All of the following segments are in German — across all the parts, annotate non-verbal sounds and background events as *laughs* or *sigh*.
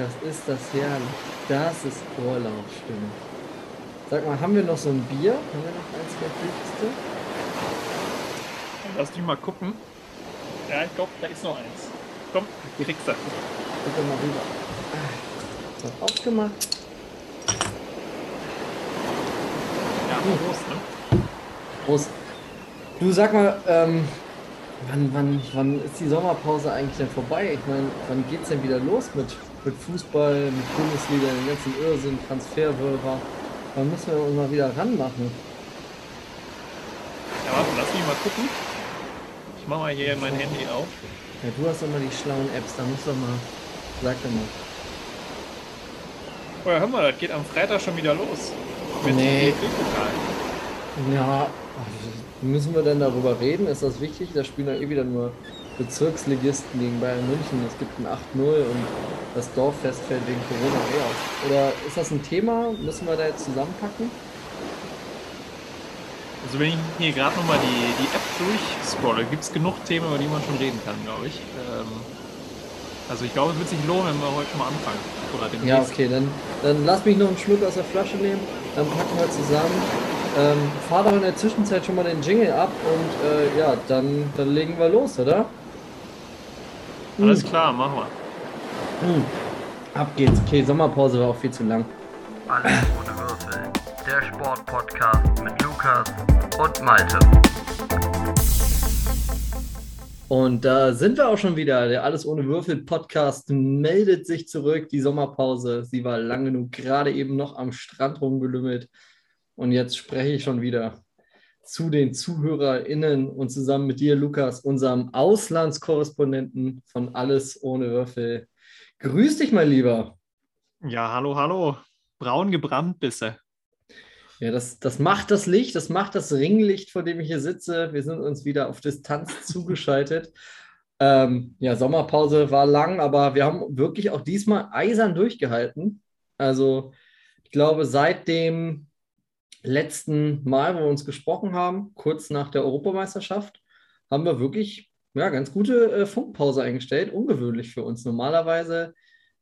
Lukas, ist das herrlich. Das ist Vorlaufstimme. Sag mal, haben wir noch so ein Bier? Haben wir noch eins der Kiste? Lass dich mal gucken. Ja, ich glaube, da ist noch eins. Komm, kriegst du. Guck mal rüber. Ah, Noch aufgemacht. Ja, Prost, ne? Prost. Du sag mal, ähm, wann, wann, wann ist die Sommerpause eigentlich denn vorbei? Ich meine, wann geht's denn wieder los mit, mit Fußball, mit Bundesliga, den ganzen Irrsinn, Transferwirrwarr? Wann müssen wir uns mal wieder ranmachen? Ja, warte, lass mich mal gucken. Ich mach mal hier mein Handy auf. Ja, du hast doch mal die schlauen Apps, da musst du mal, sag doch mal. Oh ja, hör mal, das geht am Freitag schon wieder los. Mit Nee. Ja, müssen wir denn darüber reden? Ist das wichtig? Da spielen ja eh wieder nur Bezirksligisten gegen Bayern München. Es gibt ein 8-0 und das Dorffest fällt wegen Corona eh aus. Oder ist das ein Thema? Müssen wir da jetzt zusammenpacken? Also wenn ich hier gerade nochmal die, die App durchscrolle, gibt es genug Themen, über die man schon reden kann, glaube ich. Ähm, also ich glaube, es wird sich lohnen, wenn wir heute schon mal anfangen. Oder den Ja, okay, dann, dann lass mich noch einen Schluck aus der Flasche nehmen. Dann packen wir zusammen. Ähm, fahr doch in der Zwischenzeit schon mal den Jingle ab und äh, ja, dann, dann legen wir los, oder? Alles klar, machen wir. Hm. Ab geht's. Okay, Sommerpause war auch viel zu lang. Alles ohne Würfel. Der Sportpodcast mit Lukas und Malte. Und da sind wir auch schon wieder. Der Alles ohne Würfel Podcast meldet sich zurück. Die Sommerpause, sie war lang genug, gerade eben noch am Strand rumgelümmelt. Und jetzt spreche ich schon wieder zu den ZuhörerInnen und zusammen mit dir, Lukas, unserem Auslandskorrespondenten von Alles ohne Würfel. Grüß dich, mein Lieber. Ja, hallo, hallo. Braun gebrannt bisse. Ja, das, das macht das Licht, das macht das Ringlicht, vor dem ich hier sitze. Wir sind uns wieder auf Distanz *laughs* zugeschaltet. Ähm, ja, Sommerpause war lang, aber wir haben wirklich auch diesmal eisern durchgehalten. Also, ich glaube, seit dem letzten Mal, wo wir uns gesprochen haben, kurz nach der Europameisterschaft, haben wir wirklich ja, ganz gute äh, Funkpause eingestellt. Ungewöhnlich für uns. Normalerweise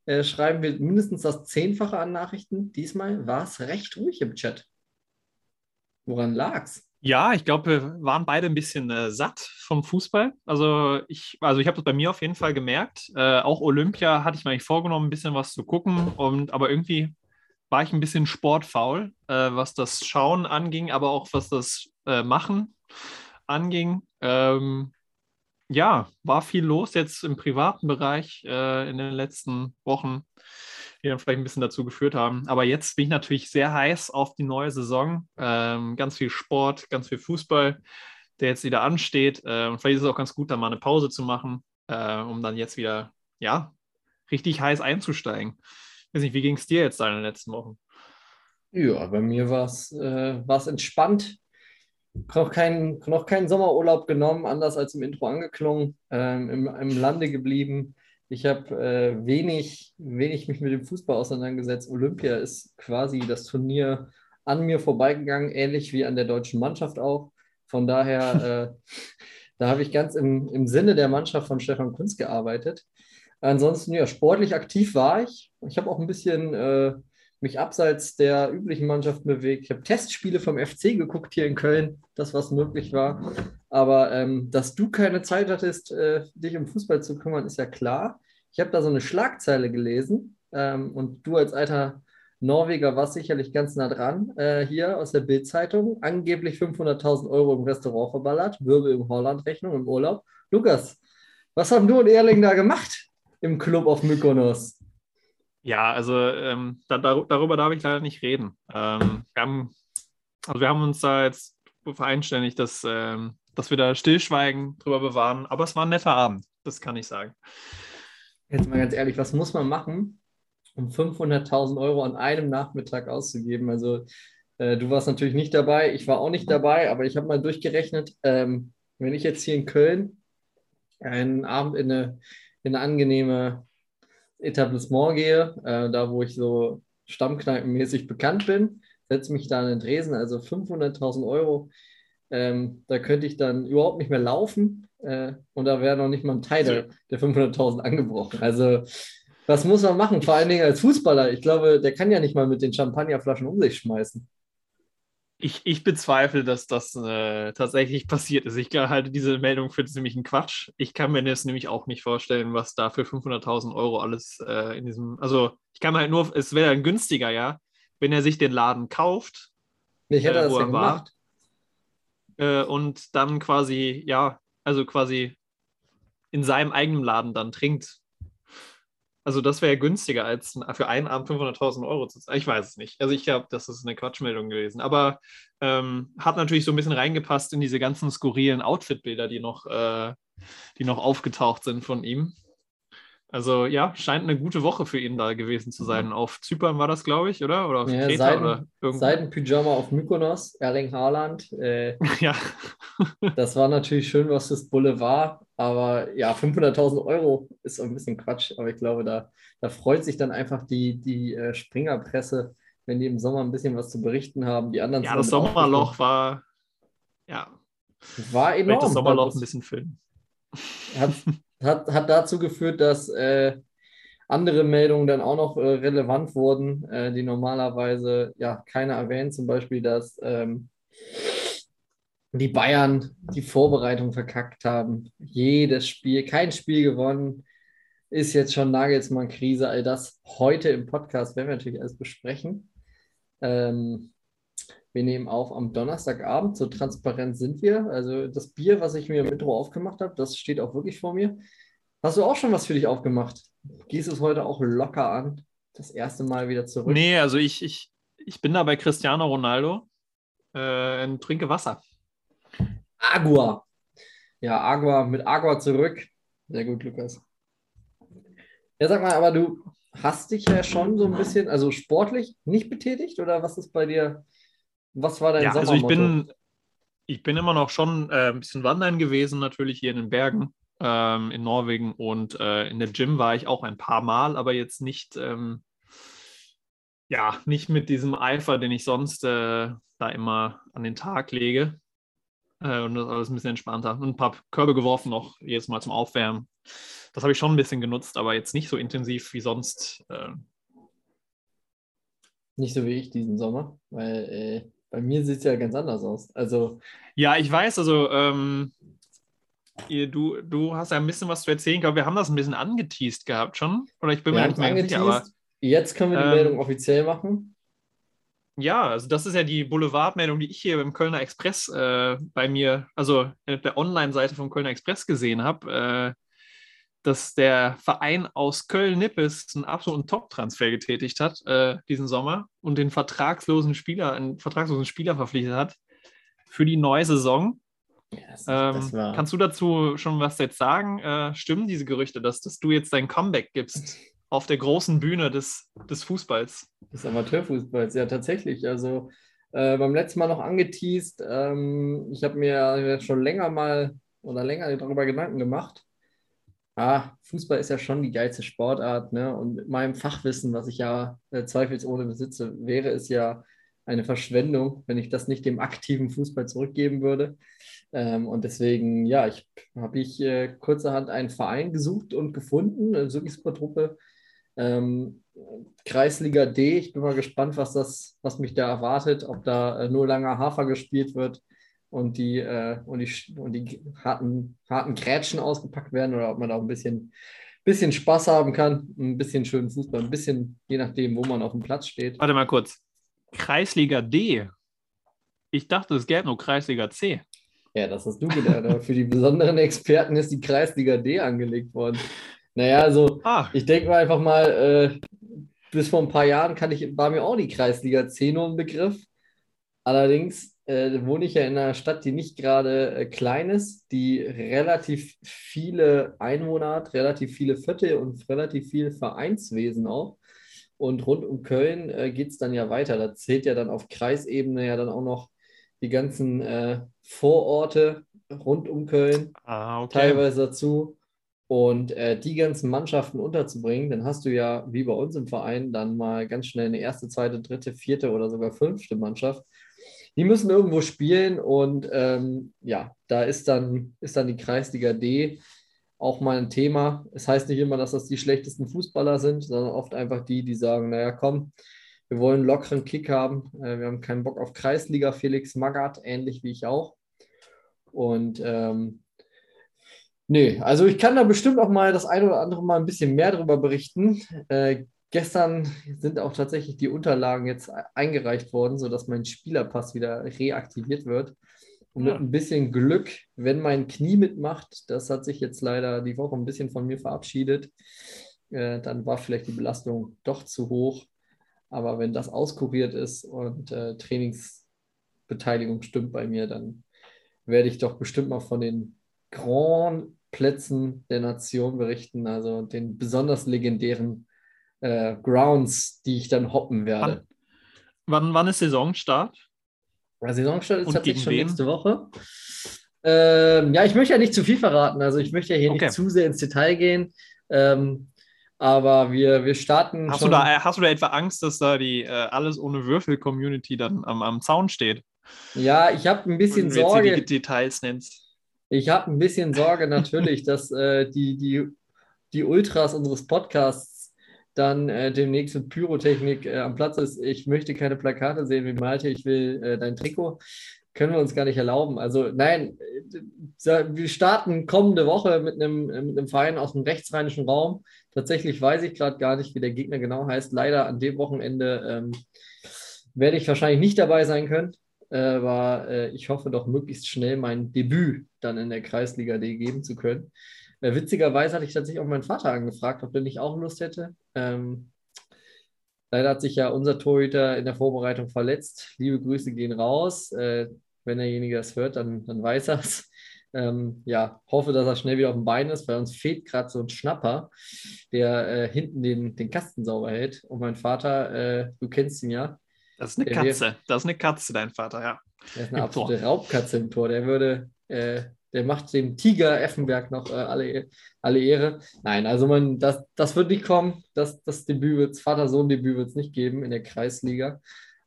äh, schreiben wir mindestens das Zehnfache an Nachrichten. Diesmal war es recht ruhig im Chat. Woran lag's? Ja, ich glaube, wir waren beide ein bisschen äh, satt vom Fußball. Also ich, also ich habe das bei mir auf jeden Fall gemerkt. Äh, auch Olympia hatte ich mir eigentlich vorgenommen, ein bisschen was zu gucken. Und, aber irgendwie war ich ein bisschen sportfaul, äh, was das Schauen anging, aber auch was das äh, Machen anging. Ähm, ja, war viel los jetzt im privaten Bereich äh, in den letzten Wochen, die dann vielleicht ein bisschen dazu geführt haben. Aber jetzt bin ich natürlich sehr heiß auf die neue Saison. Ähm, ganz viel Sport, ganz viel Fußball, der jetzt wieder ansteht. Äh, und vielleicht ist es auch ganz gut, da mal eine Pause zu machen, äh, um dann jetzt wieder, ja, richtig heiß einzusteigen. Weiß nicht, wie ging es dir jetzt in den letzten Wochen? Ja, bei mir war es äh, war's entspannt. Noch keinen noch keinen Sommerurlaub genommen, anders als im Intro angeklungen, ähm, im, im Lande geblieben. Ich habe äh, wenig, wenig mich mit dem Fußball auseinandergesetzt. Olympia ist quasi das Turnier an mir vorbeigegangen, ähnlich wie an der deutschen Mannschaft auch. Von daher, *laughs* äh, da habe ich ganz im, im Sinne der Mannschaft von Stefan Kunz gearbeitet. Ansonsten, ja, sportlich aktiv war ich. Ich habe auch ein bisschen äh, mich abseits der üblichen Mannschaften bewegt. Ich habe Testspiele vom FC geguckt hier in Köln, das, was möglich war. Aber ähm, dass du keine Zeit hattest, äh, dich um Fußball zu kümmern, ist ja klar. Ich habe da so eine Schlagzeile gelesen ähm, und du als alter Norweger warst sicherlich ganz nah dran. Äh, hier aus der Bild-Zeitung. Angeblich 500.000 Euro im Restaurant verballert. Wirbel im Holland-Rechnung im Urlaub. Lukas, was haben du und Erling da gemacht im Club auf Mykonos? Ja, also ähm, da, dar darüber darf ich leider nicht reden. Ähm, wir, haben, also wir haben uns da jetzt vereinständigt, dass, ähm, dass wir da Stillschweigen drüber bewahren. Aber es war ein netter Abend, das kann ich sagen. Jetzt mal ganz ehrlich, was muss man machen, um 500.000 Euro an einem Nachmittag auszugeben? Also äh, du warst natürlich nicht dabei, ich war auch nicht dabei, aber ich habe mal durchgerechnet, ähm, wenn ich jetzt hier in Köln einen Abend in eine, in angenehme Etablissement gehe, äh, da wo ich so stammkneipenmäßig bekannt bin, setze mich da an den Dresen, also 500.000 Euro. Ähm, da könnte ich dann überhaupt nicht mehr laufen äh, und da wäre noch nicht mal ein Teil der, der 500.000 angebrochen. Also Was muss man machen? Vor allen Dingen als Fußballer. Ich glaube, der kann ja nicht mal mit den Champagnerflaschen um sich schmeißen. Ich, ich bezweifle, dass das äh, tatsächlich passiert ist. Ich halte diese Meldung für ziemlich einen Quatsch. Ich kann mir das nämlich auch nicht vorstellen, was da für 500.000 Euro alles äh, in diesem. Also, ich kann mir halt nur, es wäre dann günstiger, ja, wenn er sich den Laden kauft. Ich hätte äh, das war. gemacht. äh, und dann quasi, ja, also quasi in seinem eigenen Laden dann trinkt. Also das wäre günstiger, als für einen Abend 500.000 Euro zu zahlen. Ich weiß es nicht. Also ich glaube, das ist eine Quatschmeldung gewesen. Aber ähm, hat natürlich so ein bisschen reingepasst in diese ganzen skurrilen Outfit-Bilder, die, noch, äh, die noch aufgetaucht sind von ihm. Also ja, scheint eine gute Woche für ihn da gewesen zu sein. Auf Zypern war das, glaube ich, oder? Oder auf Ja, Kreta Seiden- oder irgendwo. Seidenpyjama auf Mykonos, Erling Haaland. Äh, *laughs* Ja, das war natürlich schön, was das Boulevard. Aber ja, 500.000 Euro ist ein bisschen Quatsch. Aber ich glaube, da, da freut sich dann einfach die, die äh, Springerpresse, wenn die im Sommer ein bisschen was zu berichten haben. Die anderen ja das Sommerloch war, ja, war vielleicht enorm. das Sommerloch ein bisschen füllen. hat, *laughs* hat, hat dazu geführt, dass äh, andere Meldungen dann auch noch äh, relevant wurden, äh, die normalerweise ja keiner erwähnt. Zum Beispiel, dass ähm, die Bayern die Vorbereitung verkackt haben. Jedes Spiel, kein Spiel gewonnen. Ist jetzt schon Nagelsmann-Krise. All das heute im Podcast werden wir natürlich alles besprechen. Ähm, wir nehmen auf am Donnerstagabend. So transparent sind wir. Also das Bier, was ich mir im Intro aufgemacht habe, das steht auch wirklich vor mir. Hast du auch schon was für dich aufgemacht? Gehst es heute auch locker an? Das erste Mal wieder zurück. Nee, also ich, ich, ich bin da bei Cristiano Ronaldo äh, und trinke Wasser. Agua. Ja, Agua mit Agua zurück. Sehr gut, Lukas. Ja, sag mal, aber du hast dich ja schon so ein bisschen, also sportlich nicht betätigt oder was ist bei dir? Was war dein Ja, also ich Sommermotto? bin, ich bin immer noch schon äh, ein bisschen wandern gewesen, natürlich hier in den Bergen ähm, in Norwegen und äh, in der Gym war ich auch ein paar Mal, aber jetzt nicht, ähm, ja, nicht mit diesem Eifer, den ich sonst äh, da immer an den Tag lege. Äh, und das ist alles ein bisschen entspannter. Und ein paar Körbe geworfen noch, jedes Mal zum Aufwärmen. Das habe ich schon ein bisschen genutzt, aber jetzt nicht so intensiv wie sonst. Äh, Nicht so wie ich diesen Sommer, weil äh, bei mir sieht es ja ganz anders aus. Also, Ja, ich weiß, also ähm, ihr, du, du hast ja ein bisschen was zu erzählen. Ich glaube, wir haben das ein bisschen angeteased gehabt schon. Oder ich bin wir mir nicht mehr sicher, aber. Jetzt können wir die ähm, Meldung offiziell machen. ja, also das ist ja die Boulevardmeldung, die ich hier beim Kölner Express äh, bei mir, also auf der Online-Seite vom Kölner Express gesehen habe, äh, dass der Verein aus Köln-Nippes einen absoluten Top-Transfer getätigt hat äh, diesen Sommer und den vertragslosen Spieler, einen vertragslosen Spieler verpflichtet hat für die neue Saison. Ja, das, Ähm, das kannst du dazu schon was jetzt sagen? Äh, stimmen diese Gerüchte, dass, dass du jetzt dein Comeback gibst auf der großen Bühne des, des Fußballs? des Amateurfußballs, ja, tatsächlich. Also äh, beim letzten Mal noch angeteased. Ähm, ich habe mir schon länger mal oder länger darüber Gedanken gemacht. Ah, Fußball ist ja schon die geilste Sportart, ne? Und mit meinem Fachwissen, was ich ja äh, zweifelsohne besitze, wäre es ja eine Verschwendung, wenn ich das nicht dem aktiven Fußball zurückgeben würde. Ähm, und deswegen, ja, ich habe ich äh, kurzerhand einen Verein gesucht und gefunden, eine Sugispor-Truppe. Ähm, Kreisliga D. Ich bin mal gespannt, was das, was mich da erwartet, ob da äh, nur langer Hafer gespielt wird und die, äh, und die, und die harten, harten Grätschen ausgepackt werden oder ob man da auch ein bisschen, bisschen Spaß haben kann, ein bisschen schönen Fußball, ein bisschen, je nachdem, wo man auf dem Platz steht. Warte mal kurz. Kreisliga D. Ich dachte, es gäbe nur Kreisliga C. Ja, das hast du gelernt. aber für die besonderen Experten ist die Kreisliga D angelegt worden. Naja, also Ah, Ich denke mal einfach mal, äh, bis vor ein paar Jahren kann ich, war mir auch die Kreisliga 10 nur ein Begriff. Allerdings äh, wohne ich ja in einer Stadt, die nicht gerade äh, klein ist, die relativ viele Einwohner hat, relativ viele Viertel und relativ viel Vereinswesen auch. Und rund um Köln äh, geht es dann ja weiter. Da zählt ja dann auf Kreisebene ja dann auch noch die ganzen äh, Vororte rund um Köln ah okay. teilweise dazu. Und äh, die ganzen Mannschaften unterzubringen, dann hast du ja, wie bei uns im Verein, dann mal ganz schnell eine erste, zweite, dritte, vierte oder sogar fünfte Mannschaft. Die müssen irgendwo spielen und ähm, ja, da ist dann, ist dann die Kreisliga D auch mal ein Thema. Es heißt nicht immer, dass das die schlechtesten Fußballer sind, sondern oft einfach die, die sagen, naja, komm, wir wollen einen lockeren Kick haben. Äh, wir haben keinen Bock auf Kreisliga. Felix Magath, ähnlich wie ich auch. Und ähm, nee, also ich kann da bestimmt auch mal das eine oder andere mal ein bisschen mehr darüber berichten. Äh, gestern sind auch tatsächlich die Unterlagen jetzt eingereicht worden, sodass mein Spielerpass wieder reaktiviert wird. Und mit ein bisschen Glück, wenn mein Knie mitmacht, das hat sich jetzt leider die Woche ein bisschen von mir verabschiedet, äh, dann war vielleicht die Belastung doch zu hoch. Aber wenn das auskuriert ist und äh, Trainingsbeteiligung stimmt bei mir, dann werde ich doch bestimmt mal von den Grand Plätzen der Nation berichten, also den besonders legendären äh, Grounds, die ich dann hoppen werde. Wann, wann, ist Saisonstart? Der Saisonstart ist tatsächlich schon nächste Woche. Ähm, ja, ich möchte ja nicht zu viel verraten. Also ich möchte ja hier okay. nicht zu sehr ins Detail gehen. Ähm, aber wir, wir starten. Hast, schon... du da, hast du da etwa Angst, dass da die äh, Alles ohne Würfel-Community dann am, am Zaun steht? Ja, ich habe ein bisschen Sorge. Die Details nennst. Ich habe ein bisschen Sorge natürlich, dass äh, die, die, die Ultras unseres Podcasts dann äh, demnächst mit Pyrotechnik äh, am Platz ist. Ich möchte keine Plakate sehen wie Malte, ich will äh, dein Trikot. Können wir uns gar nicht erlauben. Also nein, äh, wir starten kommende Woche mit einem, mit einem Verein aus dem rechtsrheinischen Raum. Tatsächlich weiß ich gerade gar nicht, wie der Gegner genau heißt. Leider an dem Wochenende ähm, werde ich wahrscheinlich nicht dabei sein können aber äh, ich hoffe doch möglichst schnell mein Debüt dann in der Kreisliga D geben zu können. Äh, witzigerweise hatte ich tatsächlich auch meinen Vater angefragt, ob er nicht auch Lust hätte. Ähm, leider hat sich ja unser Torhüter in der Vorbereitung verletzt. Liebe Grüße gehen raus. Äh, wenn derjenige das hört, dann, dann weiß er es. Ähm, ja, hoffe, dass er schnell wieder auf dem Bein ist, weil uns fehlt gerade so ein Schnapper, der äh, hinten den, den Kasten sauber hält. Und mein Vater, äh, du kennst ihn ja, das ist eine der Katze. Wäre, das ist eine Katze, dein Vater, ja. Der ist eine Im absolute Tor. Raubkatze im Tor. Der würde, äh, der macht dem Tiger Effenberg noch äh, alle, alle Ehre. Nein, also man, das, das wird nicht kommen. Das, das Debüt wird Vater-Sohn-Debüt wird es nicht geben in der Kreisliga.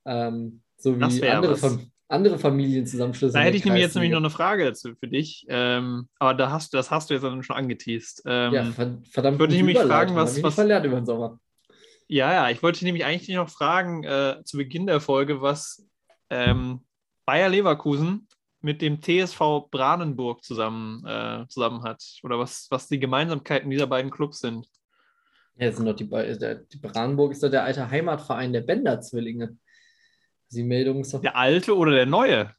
Ähm, so wie andere, von, andere Familienzusammenschlüsse. Da hätte ich nämlich jetzt nämlich noch eine Frage dazu für dich. Ähm, aber da hast, das hast du jetzt schon angeteased. Ähm, ja, verdammt. Würde ich mich fragen, was. was verlernt über den Sommer. Ja, ja, ich wollte nämlich eigentlich noch fragen, äh, zu Beginn der Folge, was ähm, Bayer Leverkusen mit dem TSV Brandenburg zusammen, äh, zusammen hat. Oder was, was die Gemeinsamkeiten dieser beiden Clubs sind. Ja, sind doch die, der, die Brandenburg ist doch der alte Heimatverein der Bender-Zwillinge. Die Meldung ist doch. Der alte oder der neue?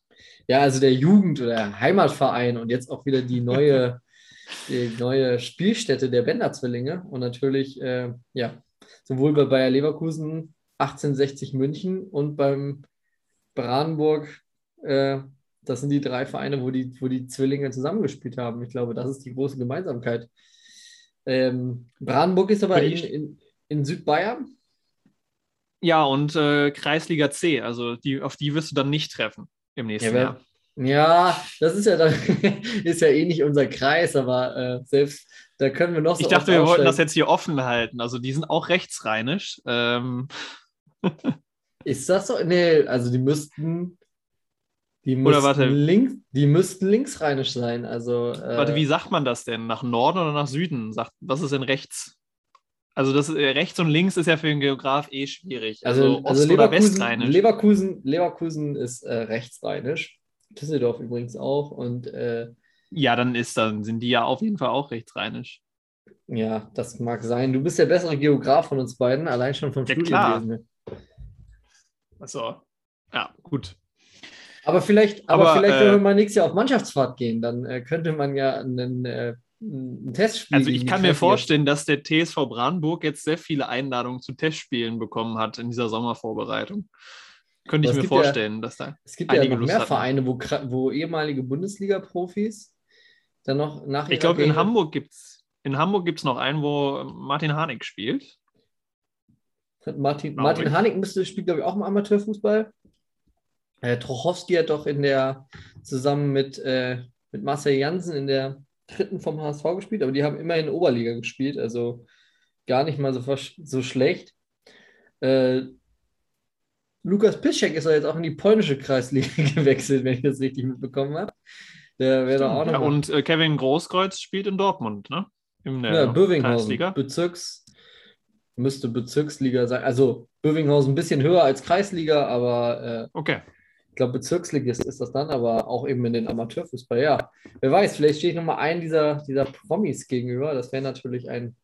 Ja, also der Jugend- oder der Heimatverein und jetzt auch wieder die neue, *laughs* die neue Spielstätte der Bender-Zwillinge. Und natürlich, äh, ja, sowohl bei Bayer Leverkusen 1860 München und beim Brandenburg, äh, das sind die drei Vereine, wo die, wo die Zwillinge zusammengespielt haben. Ich glaube, das ist die große Gemeinsamkeit. Ähm, Brandenburg ist aber in, in, in, Südbayern. Ja, und äh, Kreisliga C, also die, auf die wirst du dann nicht treffen im nächsten ja, Jahr. Ja, das ist ja dann, *laughs* ist ja eh nicht unser Kreis, aber äh, selbst da können wir noch so. Ich dachte, wir wollten das jetzt hier offen halten. Also die sind auch rechtsrheinisch. Ähm. *laughs* Ist das so? Nee, also die müssten. Die müssten, oder warte. Links, die müssten linksrheinisch sein. Also, äh, warte, wie sagt man das denn? Nach Norden oder nach Süden? Sagt, was ist denn rechts? Also das äh, rechts und links ist ja für den Geograf eh schwierig. Also, also, Ost- also Leverkusen, Westrheinisch. Leverkusen, Leverkusen ist äh, rechtsrheinisch. Düsseldorf übrigens auch. Und äh, ja, dann ist dann sind die ja auf jeden Fall auch rechtsrheinisch. Ja, das mag sein. Du bist der bessere Geograf von uns beiden, allein schon vom ja, Studienwesen. Achso, ja, gut. Aber vielleicht, aber, aber vielleicht, äh, wenn wir mal nächstes Jahr auf Mannschaftsfahrt gehen, dann äh, könnte man ja einen, äh, ein Testspiel. Also ich kann mir vorstellen, dass der TSV Brandenburg jetzt sehr viele Einladungen zu Testspielen bekommen hat in dieser Sommervorbereitung. Könnte ich mir vorstellen, ja, dass da. Es gibt ja noch mehr hatten. Vereine, wo, wo ehemalige Bundesliga-Profis dann noch nach Ich glaube, in Hamburg gibt es in Hamburg gibt es noch einen, wo Martin Harnik spielt. Martin, Martin Harnik müsste, spielt, glaube ich, auch im Amateurfußball. Äh, Trochowski hat doch in der zusammen mit, äh, mit Marcel Janssen in der dritten vom HSV gespielt, aber die haben immerhin Oberliga gespielt, also gar nicht mal so, so schlecht. Äh, Lukas Piszczek ist ja jetzt auch in die polnische Kreisliga *laughs* gewechselt, wenn ich das richtig mitbekommen habe. Der wäre doch auch noch. Ja, und äh, Kevin Großkreuz spielt in Dortmund, ne? Der ja, Bövinghausen. Bezirks. Müsste Bezirksliga sein. Also Bövinghausen ein bisschen höher als Kreisliga, aber äh, Okay. Ich glaube, Bezirksligist ist das dann, aber auch eben in den Amateurfußball. Ja, wer weiß, vielleicht stehe ich nochmal einen dieser, dieser Promis gegenüber. Das wäre natürlich ein,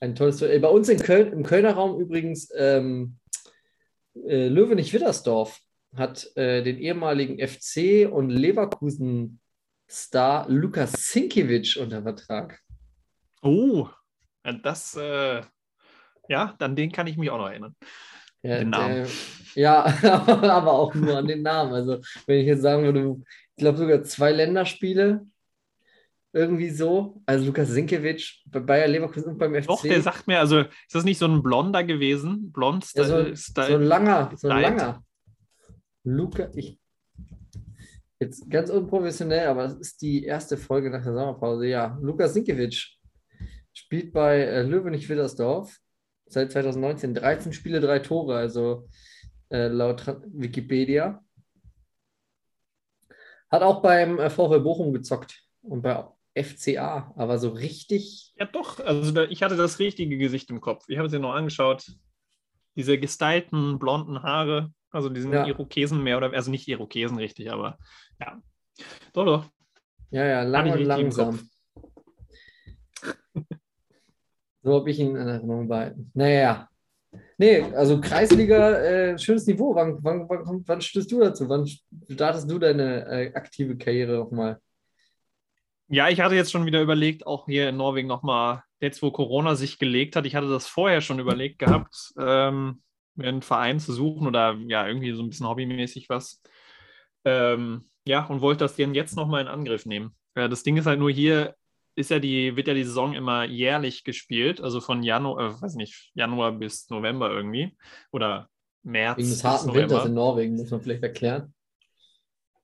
ein tolles. Bei uns in Köln, im Kölner Raum übrigens, ähm, äh, Löwenich-Wittersdorf hat äh, den ehemaligen FC und Leverkusen-Star Lukas Sinkiewicz unter Vertrag. Oh, das, äh, ja, an den kann ich mich auch noch erinnern. Ja, Den Namen. der- ja, *laughs* aber auch nur an den Namen. Also, wenn ich jetzt sagen würde, ich glaube sogar zwei Länderspiele, irgendwie so. Also, Lukas Sinkiewicz bei Bayer Leverkusen und beim FC. Doch, der sagt mir, also ist das nicht so ein Blonder gewesen? Blond ja, so, Style- so ein langer, so ein langer. Luca, ich. Jetzt ganz unprofessionell, aber das ist die erste Folge nach der Sommerpause. Ja, Lukas Sinkiewicz spielt bei äh, Löwenich-Wittersdorf seit 2019 13 Spiele, drei Tore, also äh, laut Wikipedia. Hat auch beim äh, VfL Bochum gezockt und bei FCA, aber so richtig. Ja, doch. Also da, ich hatte das richtige Gesicht im Kopf. Ich habe es ja noch angeschaut. Diese gestylten blonden Haare, also diesen Ja. Irokesen mehr oder also nicht Irokesen richtig, aber ja. Doch, doch. Ja, ja, lang und langsam. So habe ich ihn in Erinnerung behalten. Naja. Nee, also Kreisliga, äh, schönes Niveau. Wann, wann, wann, wann stößt du dazu? Wann startest du deine äh, aktive Karriere nochmal? Ja, ich hatte jetzt schon wieder überlegt, auch hier in Norwegen nochmal, jetzt wo Corona sich gelegt hat, ich hatte das vorher schon überlegt gehabt, ähm, mir einen Verein zu suchen oder ja, irgendwie so ein bisschen hobbymäßig was. Ähm, ja, und wollte das denn jetzt nochmal in Angriff nehmen. Ja, das Ding ist halt nur hier, ist ja die, wird ja die Saison immer jährlich gespielt, also von Januar, äh, weiß nicht, Januar bis November irgendwie. Oder März Wegen des harten. Winters in Norwegen, muss man vielleicht erklären.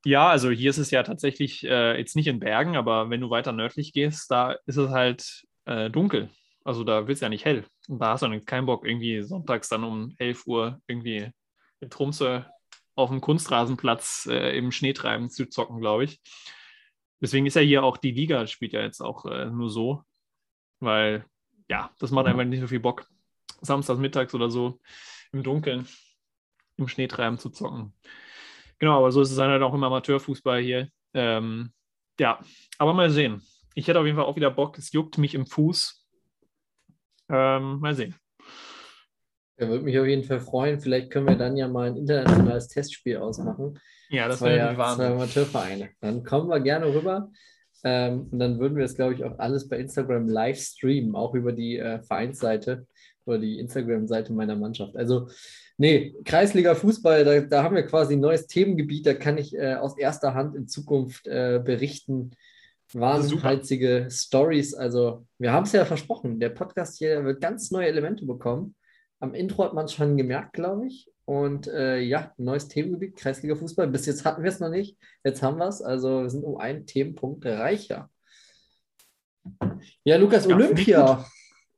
Ja, also hier ist es ja tatsächlich äh, jetzt nicht in Bergen, aber wenn du weiter nördlich gehst, da ist es halt äh, dunkel. Also da wird es ja nicht hell. Und da hast du dann keinen Bock, irgendwie sonntags dann um 11 Uhr irgendwie in Trumse auf dem Kunstrasenplatz äh, im Schnee treiben zu zocken, glaube ich. Deswegen ist ja hier auch die Liga, spielt ja jetzt auch äh, nur so, weil ja, das macht einfach nicht so viel Bock, samstags mittags oder so im Dunkeln im Schnee treiben zu zocken. Genau, aber so ist es dann halt auch im Amateurfußball hier. Ähm, ja, aber mal sehen. Ich hätte auf jeden Fall auch wieder Bock. Es juckt mich im Fuß. Ähm, mal sehen. Er würde mich auf jeden Fall freuen. Vielleicht können wir dann ja mal ein internationales Testspiel ausmachen. Ja, das zwei, wäre zwei Wahnsinn. Amateurvereine. Dann kommen wir gerne rüber. Ähm, und dann würden wir es, glaube ich, auch alles bei Instagram live streamen, auch über die äh, Vereinsseite oder die Instagram-Seite meiner Mannschaft. Also, nee, Kreisliga Fußball, da, da haben wir quasi ein neues Themengebiet, da kann ich äh, aus erster Hand in Zukunft äh, berichten. Wahnheizige Stories. Also, wir haben es ja versprochen, der Podcast hier wird ganz neue Elemente bekommen. Am Intro hat man es schon gemerkt, glaube ich. Und äh, ja, neues Themengebiet, Kreisliga Fußball. Bis jetzt hatten wir es noch nicht. Jetzt haben wir es. Also wir sind um einen Themenpunkt reicher. Ja, Lukas, Ja, Olympia.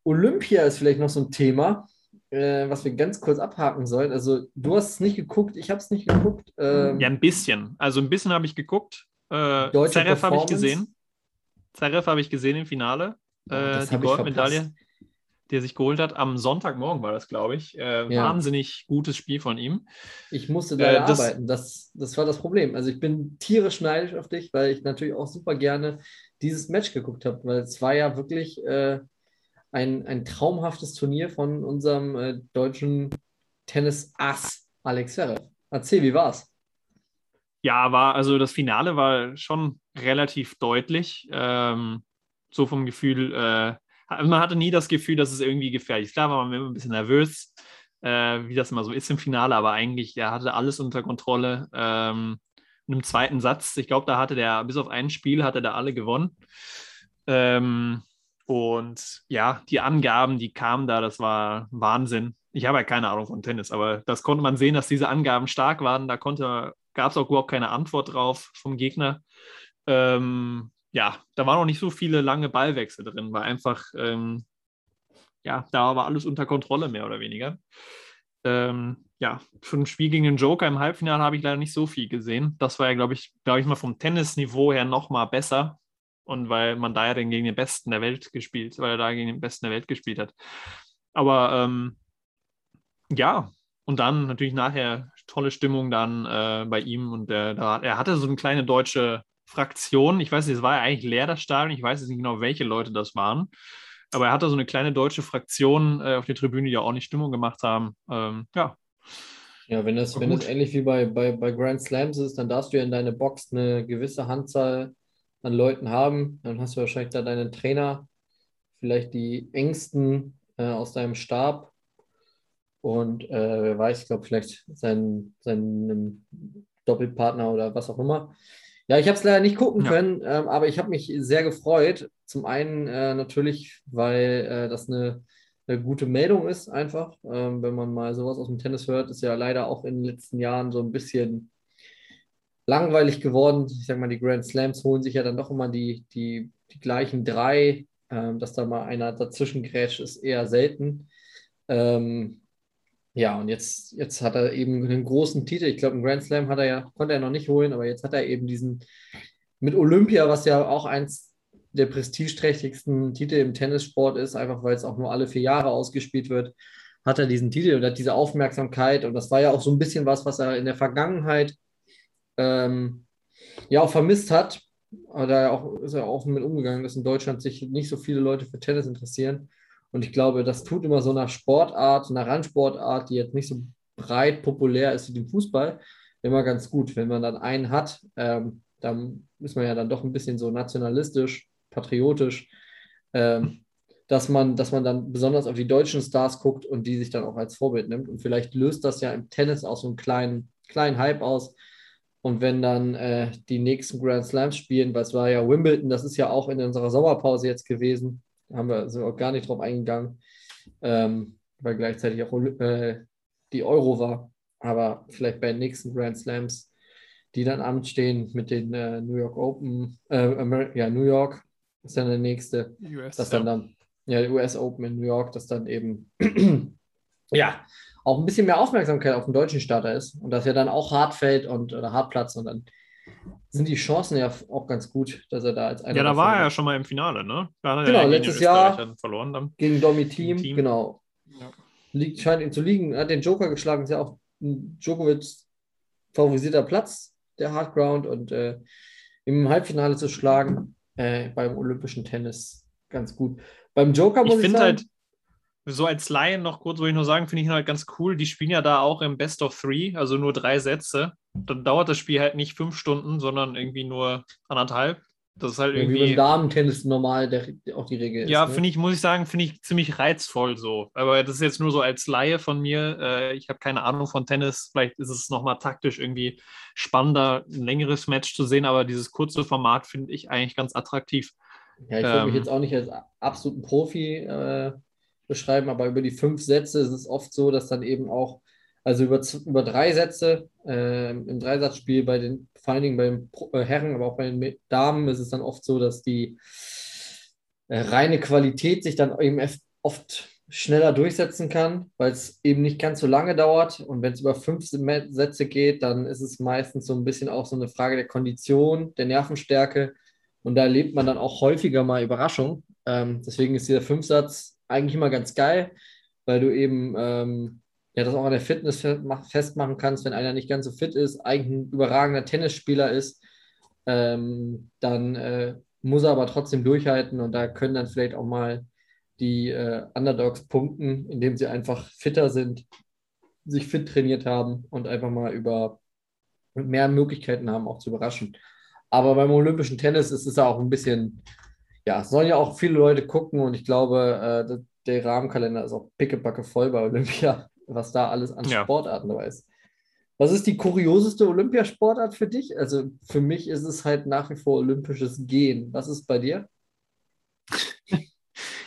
Olympia ist vielleicht noch so ein Thema, äh, was wir ganz kurz abhaken sollen. Also du hast es nicht geguckt, ich habe es nicht geguckt. Ähm, Ja, ein bisschen. Also ein bisschen habe ich geguckt. Äh, Zverev habe ich gesehen. Zverev habe ich gesehen im Finale. Äh, die Goldmedaille, verpasst. die er sich geholt hat. Am Sonntagmorgen war das, glaube ich. Äh, Ja. Wahnsinnig gutes Spiel von ihm. Ich musste Äh, leider das- arbeiten. Das, das war das Problem. Also ich bin tierisch neidisch auf dich, weil ich natürlich auch super gerne dieses Match geguckt habe, weil es war ja wirklich äh, ein, ein traumhaftes Turnier von unserem äh, deutschen Tennis-Ass Alex Zverev. Erzähl, wie war's? Ja, war, also das Finale war schon relativ deutlich. Ähm, so vom Gefühl, äh, man hatte nie das Gefühl, dass es irgendwie gefährlich ist. Klar war man immer ein bisschen nervös, äh, wie das immer so ist im Finale, aber eigentlich, er hatte alles unter Kontrolle. Ähm, und im zweiten Satz, ich glaube, da hatte der, bis auf ein Spiel, hatte der alle gewonnen. Ähm, und ja, die Angaben, die kamen da, das war Wahnsinn. Ich habe ja keine Ahnung von Tennis, aber das konnte man sehen, dass diese Angaben stark waren. Da gab es auch überhaupt keine Antwort drauf vom Gegner. Ähm, ja, da waren noch nicht so viele lange Ballwechsel drin, war einfach, ähm, ja, da war alles unter Kontrolle mehr oder weniger. ähm, ja, für ein Spiel gegen den Joker im Halbfinale habe ich leider nicht so viel gesehen. Das war ja, glaube ich, glaube ich mal vom Tennisniveau her noch mal besser. Und weil man da ja dann gegen den Besten der Welt gespielt, weil er da gegen den Besten der Welt gespielt hat. Aber ähm, ja, und dann natürlich nachher tolle Stimmung dann äh, bei ihm. Und der, der, er hatte so eine kleine deutsche Fraktion. Ich weiß nicht, es war ja eigentlich leer, das Stadion. Ich weiß jetzt nicht genau, welche Leute das waren. Aber er hatte so eine kleine deutsche Fraktion äh, auf der Tribüne, die auch nicht Stimmung gemacht haben. Ähm, ja. Ja, wenn das, wenn das ähnlich wie bei, bei, bei Grand Slams ist, dann darfst du ja in deine Box eine gewisse Handzahl an Leuten haben. Dann hast du wahrscheinlich da deinen Trainer, vielleicht die engsten äh, aus deinem Stab. Und äh, wer weiß, ich glaube, vielleicht seinen, seinen Doppelpartner oder was auch immer. Ja, ich habe es leider nicht gucken ja. können, ähm, aber ich habe mich sehr gefreut. Zum einen äh, natürlich, weil äh, das eine, eine, gute Meldung ist, einfach. Ähm, wenn man mal sowas aus dem Tennis hört, ist ja leider auch in den letzten Jahren so ein bisschen langweilig geworden. Ich sage mal, die Grand Slams holen sich ja dann doch immer die, die, die gleichen drei. Ähm, dass da mal einer dazwischen grätscht, ist eher selten. Ähm, ja, und jetzt, jetzt hat er eben einen großen Titel. Ich glaube, einen Grand Slam hat er ja, konnte er noch nicht holen, aber jetzt hat er eben diesen mit Olympia, was ja auch eins der prestigeträchtigsten Titel im Tennissport ist, einfach weil es auch nur alle vier Jahre ausgespielt wird, hat er diesen Titel und hat diese Aufmerksamkeit. Und das war ja auch so ein bisschen was, was er in der Vergangenheit ähm, ja auch vermisst hat. Aber da auch, ist er auch mit umgegangen, dass in Deutschland sich nicht so viele Leute für Tennis interessieren. Und ich glaube, das tut immer so einer Sportart, einer Randsportart, die jetzt nicht so breit populär ist wie dem Fußball, immer ganz gut. Wenn man dann einen hat, ähm, dann ist man ja dann doch ein bisschen so nationalistisch, patriotisch, ähm, dass, man, dass man dann besonders auf die deutschen Stars guckt und die sich dann auch als Vorbild nimmt. Und vielleicht löst das ja im Tennis auch so einen kleinen, kleinen Hype aus. Und wenn dann äh, die nächsten Grand Slams spielen, weil es war ja Wimbledon, das ist ja auch in unserer Sommerpause jetzt gewesen, haben wir, sind wir auch gar nicht drauf eingegangen, ähm, weil gleichzeitig auch äh, die Euro war. Aber vielleicht bei den nächsten Grand Slams, die dann anstehen mit den äh, New York Open, äh, ja, New York ist dann der nächste. US, das dann, dann, ja, US Open in New York, das dann eben, *clears throat* ja, auch ein bisschen mehr Aufmerksamkeit auf den deutschen Starter ist und dass er dann auch hart fällt und oder Hartplatz und dann sind die Chancen ja auch ganz gut, dass er da als einer. Ja, da war er ja schon mal im Finale, ne? genau, ja letztes Jahr verloren dann. gegen Domi Team, Team. genau. Ja. Liegt, scheint ihm zu liegen. Er hat den Joker geschlagen, ist ja auch ein Djokovic favorisierter Platz, der Hardground und äh, im Halbfinale zu schlagen äh, beim olympischen Tennis ganz gut. Beim Joker muss ich, ich sagen, halt so als Laien noch kurz, wo ich nur sagen, finde ich halt ganz cool. Die spielen ja da auch im Best of Three, also nur drei Sätze. Dann dauert das Spiel halt nicht fünf Stunden, sondern irgendwie nur anderthalb. Das ist halt irgendwie. Wie beim Damen-Tennis normal der, auch die Regel ist. Ja, ne? finde ich, muss ich sagen, finde ich ziemlich reizvoll so. Aber das ist jetzt nur so als Laie von mir. Äh, ich habe keine Ahnung von Tennis. Vielleicht ist es nochmal taktisch irgendwie spannender, ein längeres Match zu sehen, aber dieses kurze Format finde ich eigentlich ganz attraktiv. Ja, ich würde ähm, mich jetzt auch nicht als absoluten Profi äh, beschreiben, aber über die fünf Sätze ist es oft so, dass dann eben auch, also über, über drei Sätze äh, im Dreisatzspiel bei den, vor allen Dingen bei den äh, Herren, aber auch bei den Damen ist es dann oft so, dass die äh, reine Qualität sich dann eben oft schneller durchsetzen kann, weil es eben nicht ganz so lange dauert. Und wenn es über fünf Sätze geht, dann ist es meistens so ein bisschen auch so eine Frage der Kondition, der Nervenstärke. Und da erlebt man dann auch häufiger mal Überraschung. Ähm, deswegen ist dieser Fünfsatz eigentlich immer ganz geil, weil du eben ähm, ja, das auch an der Fitness festmachen kannst, wenn einer nicht ganz so fit ist, eigentlich ein überragender Tennisspieler ist, ähm, dann äh, muss er aber trotzdem durchhalten und da können dann vielleicht auch mal die äh, Underdogs punkten, indem sie einfach fitter sind, sich fit trainiert haben und einfach mal über mehr Möglichkeiten haben, auch zu überraschen. Aber beim olympischen Tennis ist es auch ein bisschen ja, sollen ja auch viele Leute gucken und ich glaube, äh, der Rahmenkalender ist auch pickebacke voll bei Olympia, *laughs* was da alles an ja. Sportarten dabei ist. Was ist die kurioseste Olympiasportart für dich? Also für mich ist es halt nach wie vor olympisches Gehen. Was ist bei dir? *laughs*